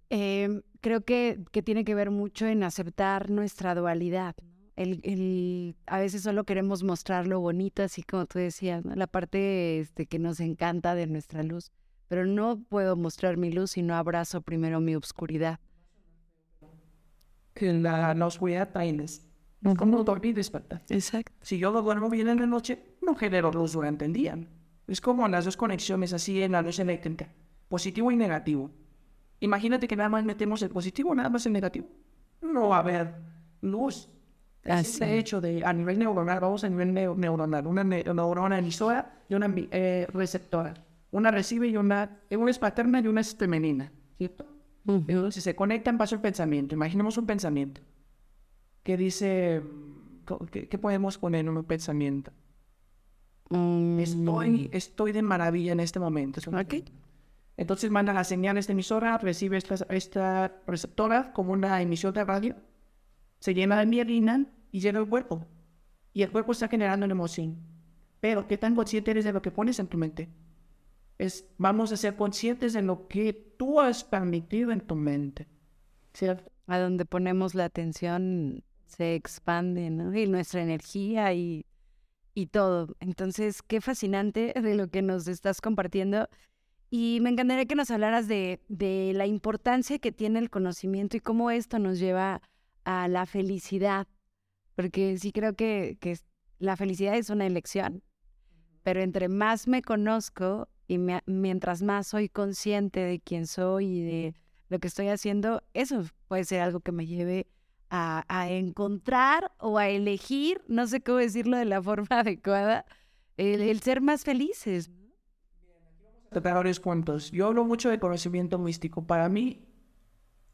em, creo que, que tiene que ver mucho en aceptar nuestra dualidad. El, el- a veces solo queremos mostrar lo bonito, así como tú decías, la parte este, que nos encanta de nuestra luz, pero no puedo mostrar mi luz si no abrazo primero mi oscuridad. En la, la oscuridad tienes. ¿Cómo dormir y despertar? Exacto. Si yo no duermo bien en la noche, no genero luz durante el día. Es como las dos conexiones así en la luz eléctrica, positivo y negativo. Imagínate que nada más metemos el positivo, nada más el negativo. No va a haber luz. Así. De hecho, de, a nivel neuronal, vamos a nivel neu- neuronal, una ne- neurona emisora y una eh, receptora. Una recibe y una, eh, una es paterna y una es femenina, ¿cierto? Entonces se conectan, pasa el pensamiento. Imaginemos un pensamiento que dice, ¿qué, qué podemos poner en un pensamiento? Mm, Estoy, estoy de maravilla en este momento. ¿ok? Entonces manda la señal a esta emisora, recibe esta, esta receptora como una emisión de radio, se llena de mielina y llega el cuerpo. Y el cuerpo está generando una emoción. Pero, ¿qué tan consciente eres de lo que pones en tu mente? Es, vamos a ser conscientes de lo que tú has permitido en tu mente. ¿Cierto? a donde ponemos la atención se expande, ¿no? Y nuestra energía y, y todo. Entonces, qué fascinante de lo que nos estás compartiendo. Y me encantaría que nos hablaras de, de la importancia que tiene el conocimiento y cómo esto nos lleva a la felicidad. Porque sí creo que, que la felicidad es una elección. Pero entre más me conozco y me- mientras más soy consciente de quién soy y de lo que estoy haciendo, eso puede ser algo que me lleve a, a encontrar o a elegir, no sé cómo decirlo de la forma adecuada, el, el ser más felices. tratar varios cuentos. Yo hablo mucho de conocimiento místico. Para mí,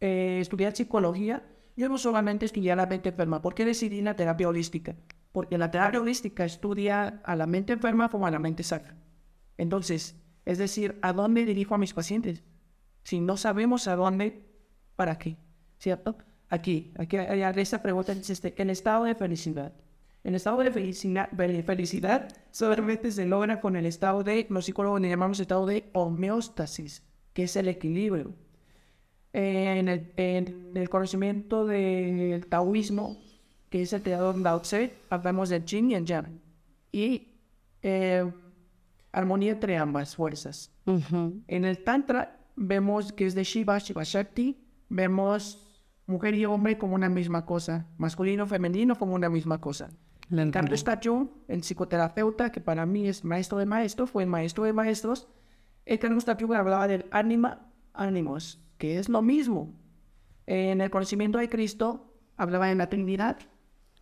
eh, estudiar psicología, yo no solamente estudié la mente enferma. ¿Por qué decidí la terapia holística? Porque la terapia holística estudia a la mente enferma como a la mente sana. Entonces, es decir, ¿a dónde dirijo a mis pacientes? Si no sabemos a dónde, ¿para qué? ¿Cierto? Aquí, aquí hay esa pregunta este, el estado de felicidad. El estado de felicidad, felicidad solamente se logra con el estado de, los psicólogos le llamamos estado de homeostasis, que es el equilibrio. En, el, en el conocimiento del taoísmo, que es el creador Lao Tse, hablamos del yin y el yang. Y eh, armonía entre ambas fuerzas. En el Tantra vemos que es de Shiva, Shiva Shakti, vemos mujer y hombre como una misma cosa, masculino, femenino como una misma cosa. En Carlos Jung, el psicoterapeuta, que para mí es maestro de maestros, fue el maestro de maestros, el Carlos Jung hablaba del anima, ánimos, que es lo mismo. En el conocimiento de Cristo hablaba de la Trinidad.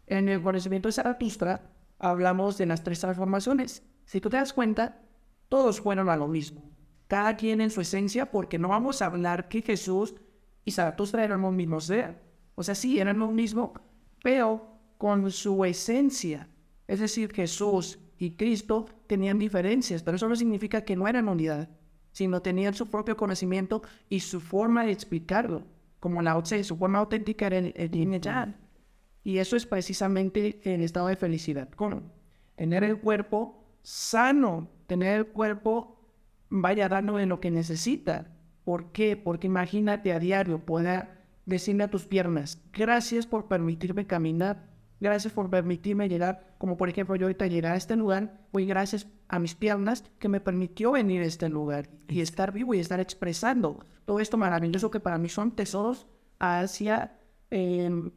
En el conocimiento de Zaratustra hablamos de las tres transformaciones. Si tú te das cuenta, todos fueron a lo mismo. Cada quien en su esencia, porque no vamos a hablar que Jesús y Zaratustra eran los mismos ser. O sea, sí, eran lo mismo, pero con su esencia. Es decir, Jesús y Cristo tenían diferencias, pero eso no significa que no eran unidad, sino tenían su propio conocimiento y su forma de explicarlo. Como la Tse, su forma auténtica era el, el y eso es precisamente el estado de felicidad. ¿Cómo? Tener el cuerpo sano, tener el cuerpo vaya dando de lo que necesita. ¿Por qué? Porque imagínate a diario poder decirle a tus piernas, gracias por permitirme caminar, gracias por permitirme llegar, como por ejemplo yo ahorita llegar a este lugar, pues gracias a mis piernas que me permitió venir a este lugar y estar vivo y estar expresando todo esto maravilloso que para mí son tesoros hacia... em,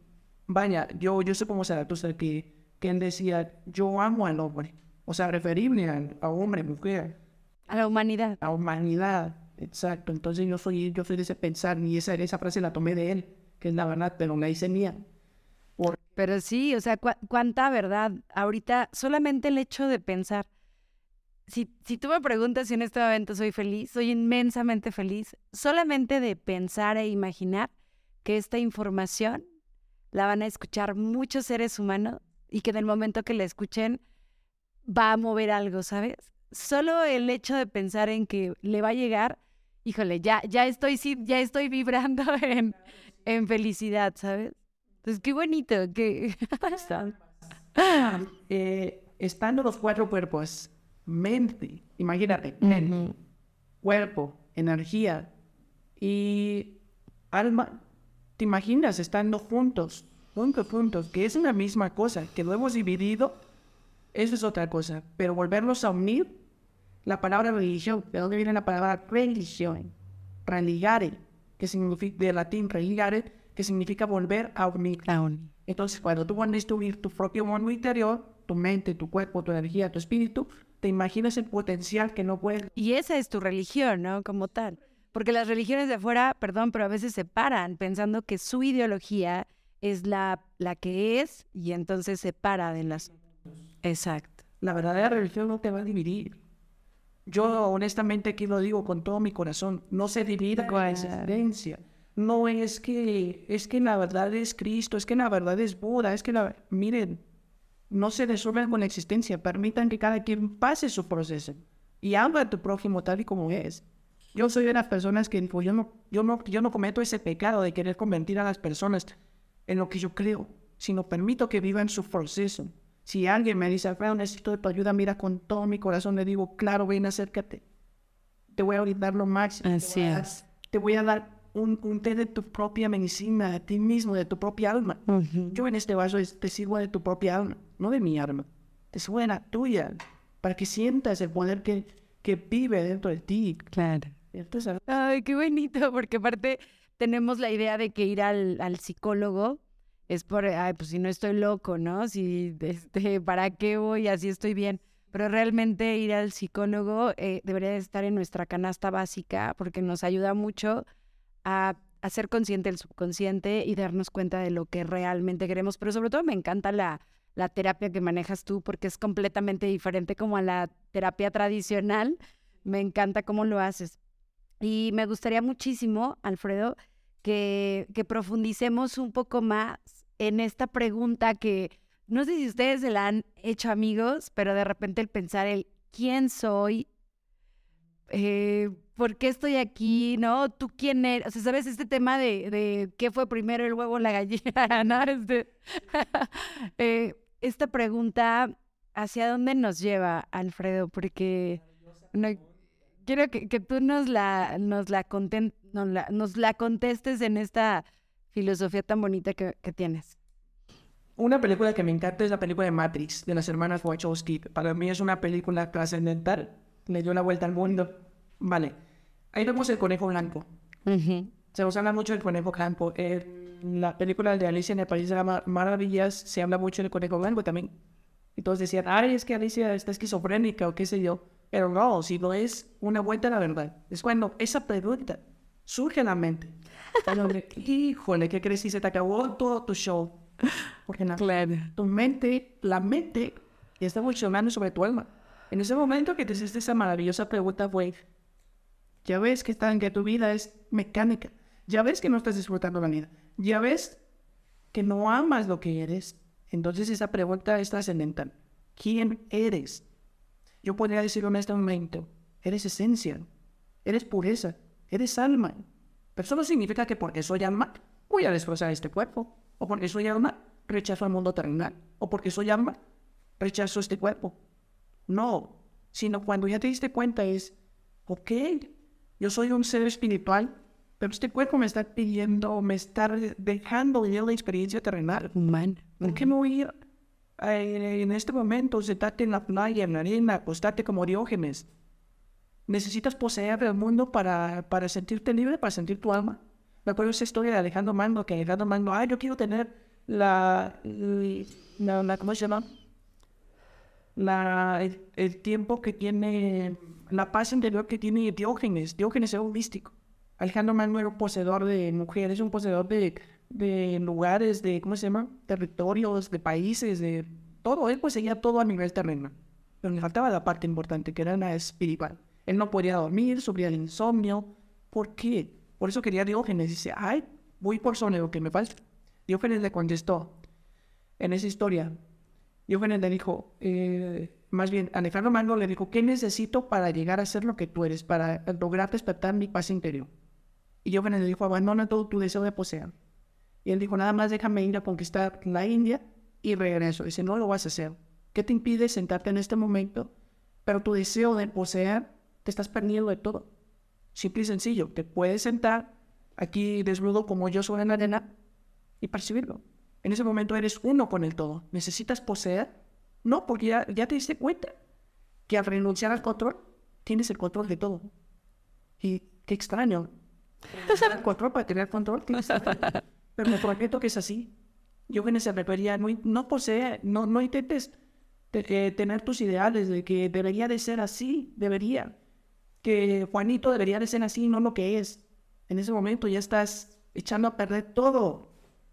vaya, yo, yo sé cómo Zaratustra que, que él decía, yo amo al hombre. O sea, referible al- a, hombre, mujer, A la humanidad. a humanidad. Exacto. Entonces yo soy, yo soy de ese pensar y esa, esa frase la tomé de él, que es la verdad, pero la hice mía. Por- Pero sí, o sea, cua- cuánta verdad. Ahorita, solamente el hecho de pensar. Si, si tú me preguntas si en este momento soy feliz, soy inmensamente feliz. Solamente de pensar e imaginar que esta información la van a escuchar muchos seres humanos y que en el momento que la escuchen va a mover algo, ¿sabes? Solo el hecho de pensar en que le va a llegar, híjole, ya, ya estoy, sí, ya estoy vibrando en, en felicidad, ¿sabes? Entonces, qué bonito que... eh, estando los cuatro cuerpos, mente, imagínate, mente, cuerpo, energía y alma, ¿te imaginas estando juntos, juntos, juntos, que es una misma cosa, que lo hemos dividido? Eso es otra cosa, pero volverlos a unir, la palabra religión, ¿de dónde viene la palabra religión? Religare, que significa, de latín religare, que significa volver a unir. Entonces, cuando tú vuelves a unir tu propio mundo interior, tu mente, tu cuerpo, tu energía, tu espíritu, te imaginas el potencial que no puedes. Y esa es tu religión, ¿no? Como tal. Porque las religiones de afuera, perdón, pero a veces se paran pensando que su ideología es la, la que es y entonces se para de las... Exacto. La verdadera religión no te va a dividir. Yo honestamente aquí lo digo con todo mi corazón, no se divida Claro. existencia. No es que es que la verdad es Cristo, es que la verdad es Buda, es que la miren, no se resuelven con la existencia, permitan que cada quien pase su proceso y ama a tu prójimo tal y como es. Yo soy de las personas que digo, yo no, yo no, yo no cometo ese pecado de querer convertir a las personas en lo que yo creo, sino permito que vivan su proceso. Si alguien me dice, Alfredo, necesito de tu ayuda, mira, con todo mi corazón le digo, claro, ven, acércate. Te voy a brindar lo máximo. te Así a dar- es. Te voy a dar un, un té de tu propia medicina, de ti mismo, de tu propia alma. Yo en este vaso es- te sirvo de tu propia alma, no de mi alma. Te sirvo de la tuya, para que sientas el poder que, que vive dentro de ti. Claro. Entonces, Ay, qué bonito, porque aparte tenemos la idea de que ir al, al psicólogo es por, ay, pues si no estoy loco, ¿no? Si, este, ¿para qué voy? Así estoy bien. Pero realmente ir al psicólogo eh, debería de estar en nuestra canasta básica porque nos ayuda mucho a, a ser consciente del subconsciente y darnos cuenta de lo que realmente queremos. Pero sobre todo me encanta la, la terapia que manejas tú porque es completamente diferente como a la terapia tradicional. Me encanta cómo lo haces. Y me gustaría muchísimo, Alfredo, que, que profundicemos un poco más en esta pregunta que no sé si ustedes se la han hecho amigos, pero de repente el pensar el quién soy, eh, por qué estoy aquí, ¿no? ¿Tú quién eres? O sea, ¿sabes? Este tema de, de qué fue primero el huevo o la gallina, ¿no? Este, eh, esta pregunta, ¿hacia dónde nos lleva, Alfredo? Porque no, quiero que, que tú nos la, nos, la conten- nos, la, nos la contestes en esta filosofía tan bonita que, que tienes. Una película que me encanta es la película de Matrix, de las hermanas Wachowski. Para mí es una película trascendental. Le dio la vuelta al mundo. Vale. Ahí vemos el conejo blanco. Se nos habla mucho del conejo blanco. En la película de Alicia en el País de las Mar- Maravillas se habla mucho del conejo blanco también. Todos decían, ay, es que Alicia está esquizofrénica o qué sé yo. Pero no, si no es una vuelta a la verdad. Es cuando esa pregunta surge en la mente. Cuando le- Híjole, ¿qué crees si se te acabó todo tu show? Porque la, tu mente, la mente, está funcionando sobre tu alma. En ese momento que te hiciste esa maravillosa pregunta fue, ya ves que, está, que tu vida es mecánica. Ya ves que no estás disfrutando la vida. Ya ves que no amas lo que eres. Entonces esa pregunta es trascendental. ¿Quién eres? Yo podría decirlo en este momento. Eres esencia. Eres pureza. Eres alma. Pero eso no significa que porque soy alma voy a destrozar este cuerpo. O porque soy alma rechazo al mundo terrenal. O porque soy alma rechazo este cuerpo. No. Sino cuando ya te diste cuenta es, ok, yo soy un ser espiritual, pero este cuerpo me está pidiendo, me está dejando vivir la experiencia terrenal. ¿Por qué no ir eh, en este momento, sentarte en la playa, en la arena, acostarte como Diógenes. Necesitas poseer el mundo para, para sentirte libre, para sentir tu alma. Me acuerdo esa historia de Alejandro Magno, que Alejandro Magno, ay, yo quiero tener la, la, ¿cómo se llama? La, el, tiempo que tiene, la paz interior que tiene Diógenes. Diógenes era un místico. Alejandro Magno era poseedor de mujeres, un poseedor de, de lugares, de, ¿cómo se llama? Territorios, de países, de todo. Él poseía todo a nivel terreno. Pero le faltaba la parte importante, que era la espiritual. Él no podía dormir, sufría el insomnio. ¿Por qué? Por eso quería Diógenes. Dice, ay, voy por sobre lo que me falta. Diógenes le contestó en esa historia. Diógenes le dijo, eh, más bien, Alejandro Magno le dijo, ¿qué necesito para llegar a ser lo que tú eres, para lograr despertar mi paz interior? Y Diógenes le dijo, abandona todo tu deseo de poseer. Y él dijo, nada más déjame ir a conquistar la India y regreso. Dice, no lo vas a hacer. ¿Qué te impide sentarte en este momento? Pero tu deseo de poseer, te estás perdiendo de todo. Simple y sencillo. Te puedes sentar aquí desnudo como yo soy en la arena y percibirlo. En ese momento eres uno con el todo. ¿Necesitas poseer? No, porque ya, ya te diste cuenta que al renunciar al control, tienes el control de todo. Y qué extraño. el control para tener control. Pero me prometo que es así. Yo que se refería, no, no posee, no, no intentes te- eh, tener tus ideales de que debería de ser así, debería. Que Juanito debería de ser así, no lo que es. En ese momento ya estás echando a perder todo.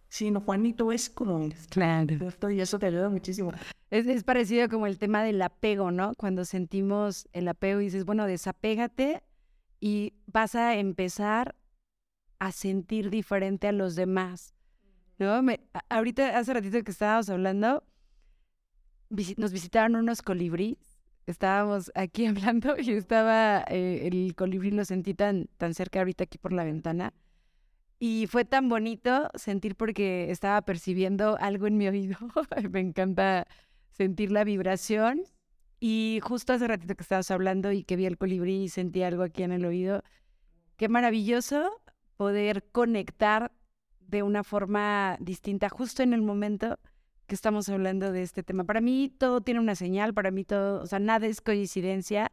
Sino Juanito es como Claro. y eso te ayuda muchísimo. Es, es parecido como el tema del apego, ¿no? Cuando sentimos el apego y dices, bueno, desapégate y vas a empezar a sentir diferente a los demás, ¿no? Me- ahorita, hace ratito que estábamos hablando, nos visitaron unos colibríes, estábamos aquí hablando y estaba, eh, el colibrí lo sentí tan, tan cerca ahorita aquí por la ventana. Y fue tan bonito sentir porque estaba percibiendo algo en mi oído. Me encanta sentir la vibración. Y justo hace ratito que estabas hablando y que vi el colibrí y sentí algo aquí en el oído. Qué maravilloso poder conectar de una forma distinta justo en el momento que estamos hablando de este tema. Para mí todo tiene una señal, para mí todo, o sea, nada es coincidencia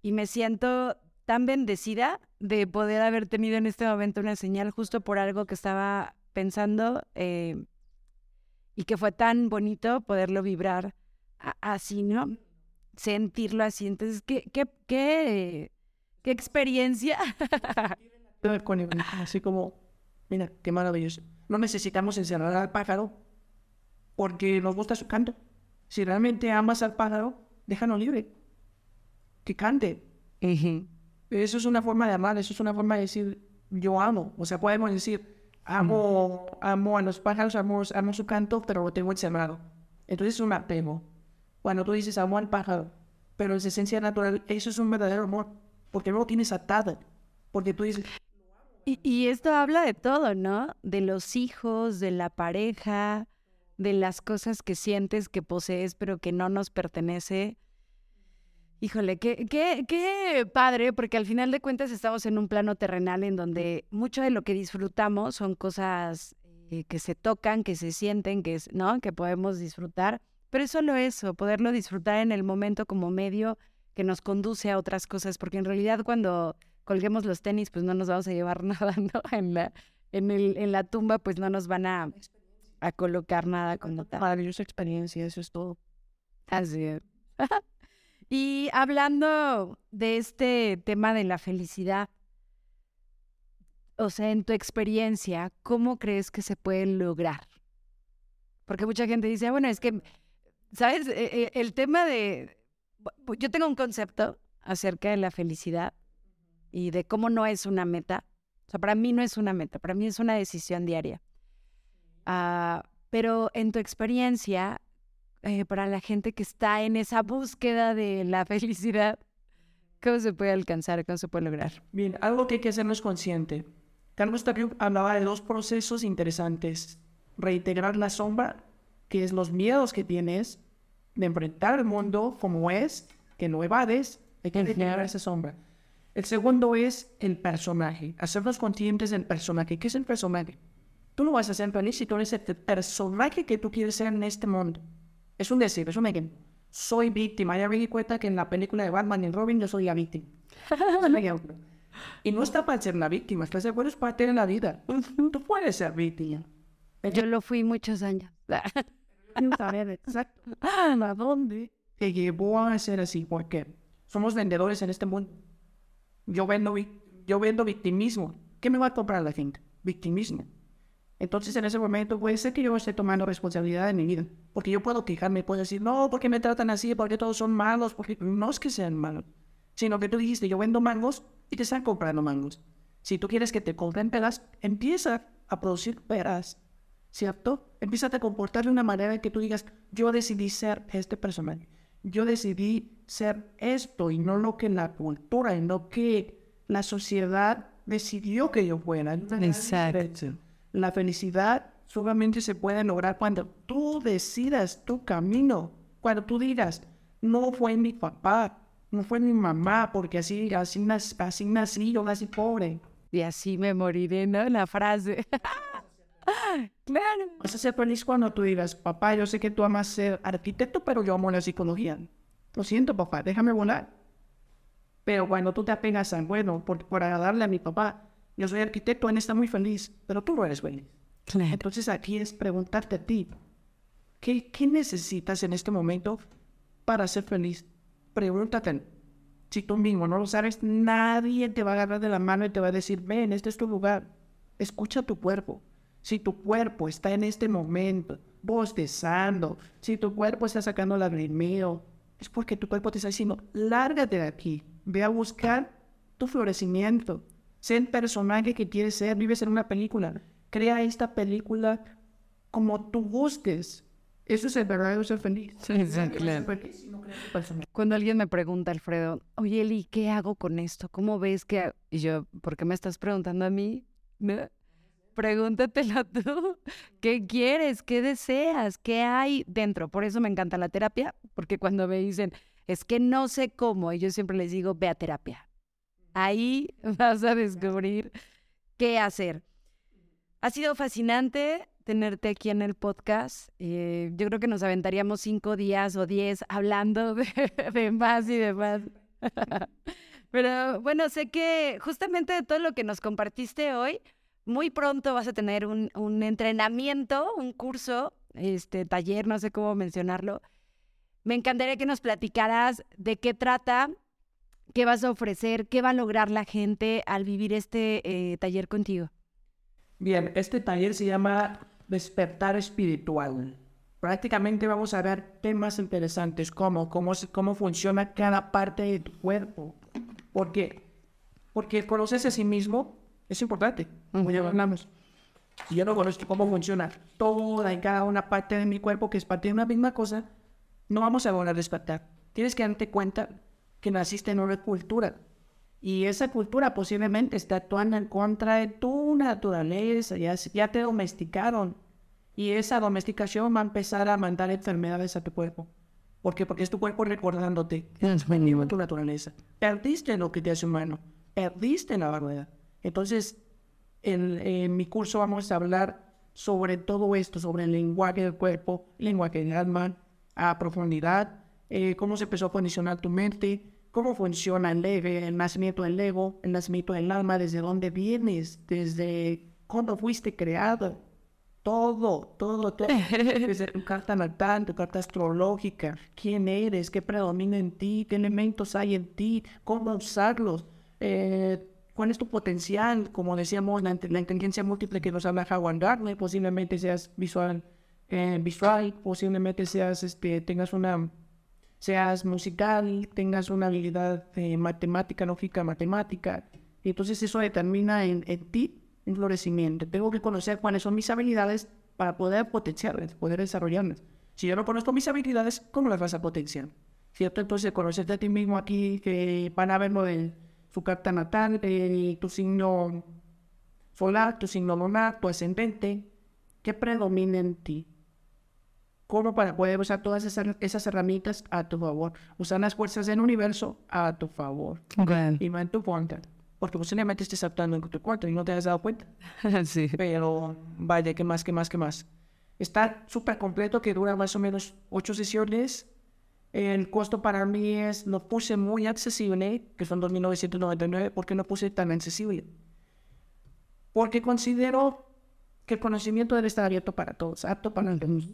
y me siento tan bendecida de poder haber tenido en este momento una señal justo por algo que estaba pensando eh, y que fue tan bonito poderlo vibrar así, ¿no? Sentirlo así. Entonces, ¿qué, qué, qué, qué experiencia? Así como, mira, qué maravilloso. No necesitamos encerrar al pájaro porque nos gusta su canto. Si realmente amas al pájaro, déjalo libre. Que cante. Eso es una forma de amar, eso es una forma de decir, yo amo. O sea, podemos decir, amo, amo a los pájaros, amo, amo su canto, pero lo tengo encerrado. Entonces es un apego. Cuando tú dices, amo al pájaro, pero es esencia natural, eso es un verdadero amor. Porque no lo tienes atado. Porque tú dices, Y, y esto habla de todo, ¿no? De los hijos, de la pareja, de las cosas que sientes que posees pero que no nos pertenece. Híjole, qué, qué, qué padre, porque al final de cuentas estamos en un plano terrenal en donde mucho de lo que disfrutamos son cosas eh, que se tocan, que se sienten, que, ¿no? que podemos disfrutar. Pero es solo eso, poderlo disfrutar en el momento como medio que nos conduce a otras cosas, porque en realidad cuando colguemos los tenis, pues no nos vamos a llevar nada, ¿no? En la, en el, en la tumba, pues no nos van a, a colocar nada como tal. maravillosa experiencia, eso es todo. Así es. y hablando de este tema de la felicidad, o sea, en tu experiencia, ¿cómo crees que se puede lograr? Porque mucha gente dice, "Ah, bueno, es que, ¿sabes? E- e- El tema de... Yo tengo un concepto acerca de la felicidad y de cómo no es una meta. O sea, para mí no es una meta, para mí es una decisión diaria. Ah, pero en tu experiencia, eh, para la gente que está en esa búsqueda de la felicidad, ¿cómo se puede alcanzar? ¿Cómo se puede lograr? Bien, algo que hay que hacernos consciente. Carlos Tapio hablaba de dos procesos interesantes. Reintegrar la sombra, que es los miedos que tienes de enfrentar el mundo como es, que no evades, hay que reintegrar esa sombra. El segundo es el personaje, hacernos conscientes del personaje. ¿Qué es el personaje? Tú no vas a ser feliz si tú eres el personaje que tú quieres ser en este mundo. Es un decir, es un ejemplo. Soy víctima. Ya me di cuenta que en la película de Batman y Robin yo soy la víctima. Y no está para ser la víctima, está ser bueno es parte de la vida. Tú puedes ser víctima. Yo lo fui muchos años. Exacto. ¿A dónde? Te llevó a ser así, porque somos vendedores en este mundo. Yo vendo, yo vendo victimismo. ¿Qué me va a comprar la gente? Victimismo. Entonces en ese momento puede ser que yo esté tomando responsabilidad de mi vida. Porque yo puedo quejarme, puedo decir, no, porque me tratan así? porque todos son malos? Porque no es que sean malos. Sino que tú dijiste, yo vendo mangos y te están comprando mangos. Si tú quieres que te compren peras, empieza a producir peras. ¿Cierto? Empieza a comportar de una manera en que tú digas, yo decidí ser este personaje. Yo decidí ser esto y no lo que la cultura, y no que la sociedad decidió que yo fuera. Exacto. La felicidad solamente se puede lograr cuando tú decidas tu camino. Cuando tú digas, no fue mi papá, no fue mi mamá, porque así, así, nac- así nací, yo nací pobre. Y así me moriré, ¿no? La frase. claro. Vas a ser feliz cuando tú digas, papá, yo sé que tú amas ser arquitecto, pero yo amo la psicología. Lo siento, papá, déjame volar. Pero cuando tú te apegas a, bueno, por, por agradarle a mi papá, yo soy arquitecto, él está muy feliz, pero tú no eres feliz. Claro. Entonces aquí es preguntarte a ti, ¿qué, qué necesitas en este momento para ser feliz? Pregúntate. Si tú mismo no lo sabes, nadie te va a agarrar de la mano y te va a decir, ven, este es tu lugar. Escucha tu cuerpo. Si tu cuerpo está en este momento bostezando, si tu cuerpo está sacando lagrimeo, es porque tu cuerpo te está diciendo, lárgate de aquí, ve a buscar tu florecimiento. Sé el personaje que quieres ser, vives en una película. Crea esta película como tú gustes. Eso es el verdadero ser feliz. Claro. Personaje. Cuando alguien me pregunta, Alfredo, oye, Eli, ¿qué hago con esto? ¿Cómo ves que hago?" Y yo, ¿por qué me estás preguntando a mí? ¿No? Pregúntatelo tú. ¿Qué quieres? ¿Qué deseas? ¿Qué hay dentro? Por eso me encanta la terapia, porque cuando me dicen, es que no sé cómo, y yo siempre les digo, ve a terapia. Ahí vas a descubrir qué hacer. Ha sido fascinante tenerte aquí en el podcast. Eh, yo creo que nos aventaríamos cinco días o diez hablando de, de más y de más. Pero bueno, sé que justamente de todo lo que nos compartiste hoy, muy pronto vas a tener un, un entrenamiento, un curso, este taller, no sé cómo mencionarlo. Me encantaría que nos platicaras de qué trata, qué vas a ofrecer, qué va a lograr la gente al vivir este eh, taller contigo. Bien, este taller se llama Despertar Espiritual. Prácticamente vamos a ver temas interesantes como cómo, cómo funciona cada parte de tu cuerpo. ¿Por qué? Porque conocerse a sí mismo es importante. Como ya hablamos. Si yo no conozco cómo funciona toda y cada una parte de mi cuerpo, que es parte de una misma cosa, no vamos a lograr despertar. Tienes que darte cuenta que naciste en una cultura. Y esa cultura posiblemente está actuando en contra de tu naturaleza. Ya, ya te domesticaron. Y esa domesticación va a empezar a mandar enfermedades a tu cuerpo. ¿Por qué? Porque es tu cuerpo recordándote tu naturaleza. Perdiste lo que te hace humano. Perdiste la verdad. Entonces, en, en mi curso vamos a hablar sobre todo esto, sobre el lenguaje del cuerpo, lenguaje del alma, a profundidad, eh, cómo se empezó a funcionar tu mente, cómo funciona el el nacimiento del ego, el nacimiento del alma, desde dónde vienes, desde cuándo fuiste creado. Todo, todo, todo. Desde tu carta natal, tu carta astrológica, quién eres, qué predomina en ti, qué elementos hay en ti, cómo usarlos, eh, cuál es tu potencial, como decíamos, la, la inteligencia múltiple que nos habla Howard Gardner, posiblemente seas visual, eh, visual, posiblemente seas, este, tengas una, seas musical, tengas una habilidad eh, matemática, lógica, matemática. Y entonces eso determina en, en ti un florecimiento. Tengo que conocer cuáles son mis habilidades para poder potenciarlas, poder desarrollarlas. Si yo no conozco mis habilidades, ¿cómo las vas a potenciar? ¿Cierto? Entonces, conocerte a ti mismo aquí, que van a ver lo de su carta natal, eh, tu signo solar, tu signo lunar, tu ascendente, ¿qué predomina en ti? ¿Cómo para poder usar todas esas, esas herramientas a tu favor? Usar las fuerzas del universo a tu favor Bueno, y no en tu contra. Porque posiblemente estés actuando en tu contra y no te has dado cuenta. sí. Pero vaya, ¿qué más, qué más, qué más? Está súper completo que dura más o menos ocho sesiones. El costo para mí es, lo puse muy accesible, que son 2.999, ¿por qué no puse tan accesible? Porque considero que el conocimiento debe estar abierto para todos, apto para todos.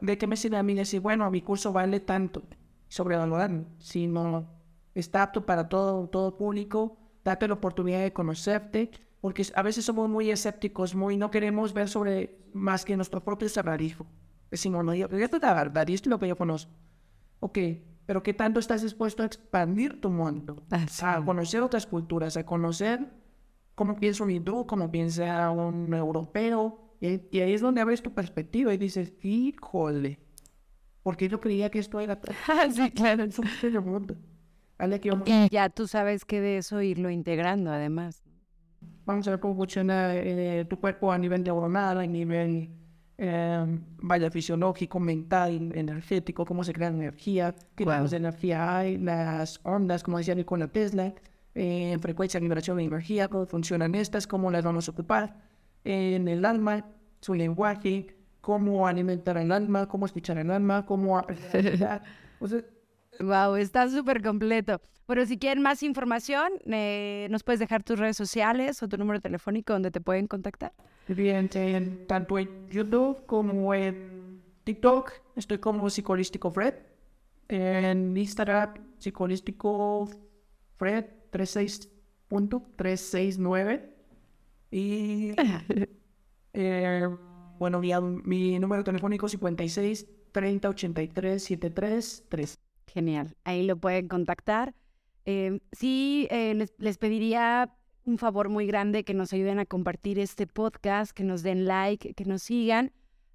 ¿De qué me sirve a mí decir, bueno, mi curso vale tanto? Sobrevalorarlo. Si no está apto para todo, todo público, date la oportunidad de conocerte, porque a veces somos muy escépticos, muy no queremos ver sobre más que nuestro propio salarismo. Decimos, no, yo, esto es la verdad, y esto es lo que yo conozco. Ok, pero ¿qué tanto estás dispuesto a expandir tu mundo? Así A conocer otras culturas, a conocer cómo piensa un hindú, cómo piensa un europeo. Y, y ahí es donde abres tu perspectiva y dices, híjole, porque yo creía que esto era sí, claro. es un pequeño mundo. Vale, que vamos, Y ya tú sabes que de eso irlo integrando, además. vamos a ver cómo funciona eh, tu cuerpo a nivel neuronal, a nivel eh, vaya fisiológico, mental, energético, cómo se crea energía, qué tipos de energía hay, las ondas, como decía Nikola Tesla, eh, frecuencia, vibración de energía, cómo funcionan estas, cómo las vamos a ocupar, en el alma, su lenguaje, cómo alimentar el alma, cómo escuchar el alma, cómo aprender. o sea, Wow, está súper completo. Pero si quieren más información, eh, nos puedes dejar tus redes sociales o tu número telefónico donde te pueden contactar. Bien, en- tanto en YouTube como en TikTok estoy como Psicolístico Fred. En Instagram, Psicolístico Fred 36.369. Y eh, bueno, mi, mi número telefónico 56 30 83 73 3. Genial, ahí lo pueden contactar. Eh, sí, eh, les, les pediría un favor muy grande que nos ayuden a compartir este podcast, que nos den like, que nos sigan,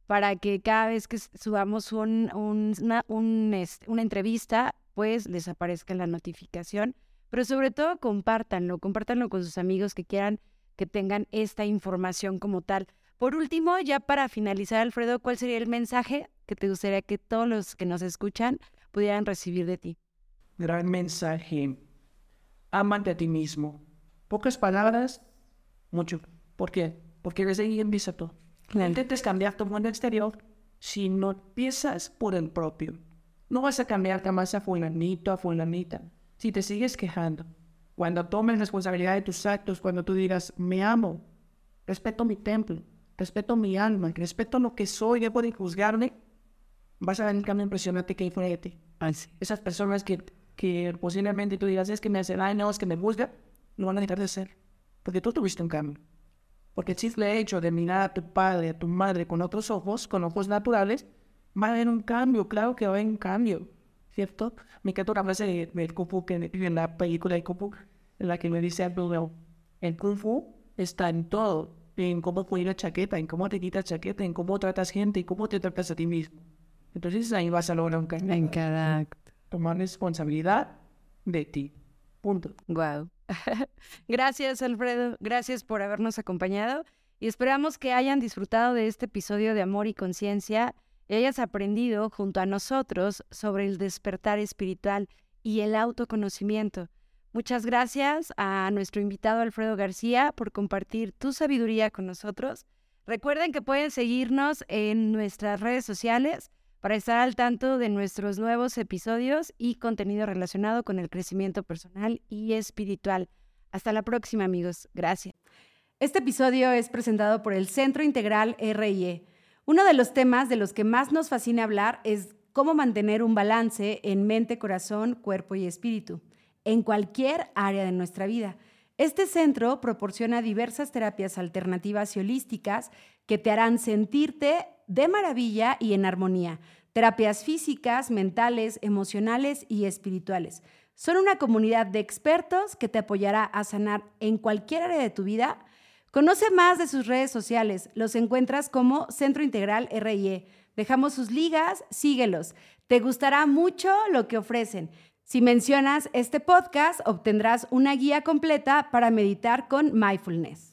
para que cada vez que subamos un, un- una, un, este, una entrevista, pues les aparezca la notificación. Pero sobre todo, compártanlo, compártanlo con sus amigos que quieran que tengan esta información como tal. Por último, ya para finalizar, Alfredo, ¿cuál sería el mensaje que te gustaría que todos los que nos escuchan pudieran recibir de ti? gran mensaje. Amate a ti mismo. Pocas palabras, mucho. ¿Por qué? Porque desde ahí empieza todo. No intentes cambiar tu mundo exterior si no empiezas por el propio. No vas a cambiar jamás a fulanito, a fulanita, si te sigues quejando. Cuando tomes responsabilidad de tus actos, cuando tú digas, me amo, respeto mi templo, respeto mi alma, respeto lo que soy, debo de juzgarme, vas a ver un cambio impresionante que hay fuera de ti esas personas que, que posiblemente tú digas es que me hacen daño, es que me juzgan, no van a dejar de ser. Porque tú tuviste un cambio. Porque el simple hecho de mirar a tu padre, a tu madre con otros ojos, con ojos naturales, va a haber un cambio, claro que va a haber un cambio, ¿cierto? Me encanta una frase de- del Kung Fu que en la película de Kung Fu, en la que me dice algo, el Kung Fu está en todo, en cómo poner la chaqueta, en cómo te quitas chaqueta, en cómo tratas gente, en cómo te tratas a ti mismo. Entonces ahí vas a lograr un cambio En cada acto. tomar responsabilidad de ti. Punto. Wow. Gracias, Alfredo. Gracias por habernos acompañado y esperamos que hayan disfrutado de este episodio de Amor y Conciencia y hayas aprendido junto a nosotros sobre el despertar espiritual y el autoconocimiento. Muchas gracias a nuestro invitado Alfredo García por compartir tu sabiduría con nosotros. Recuerden que pueden seguirnos en nuestras redes sociales para estar al tanto de nuestros nuevos episodios y contenido relacionado con el crecimiento personal y espiritual. Hasta la próxima, amigos. Gracias. Este episodio es presentado por el Centro Integral RIE. Uno de los temas de los que más nos fascina hablar es cómo mantener un balance en mente, corazón, cuerpo y espíritu, en cualquier área de nuestra vida. Este centro proporciona diversas terapias alternativas y holísticas que te harán sentirte de maravilla y en armonía. Terapias físicas, mentales, emocionales y espirituales. Son una comunidad de expertos que te apoyará a sanar en cualquier área de tu vida. Conoce más de sus redes sociales. Los encuentras como Centro Integral RIE. Dejamos sus ligas, síguelos. Te gustará mucho lo que ofrecen. Si mencionas este podcast, obtendrás una guía completa para meditar con mindfulness.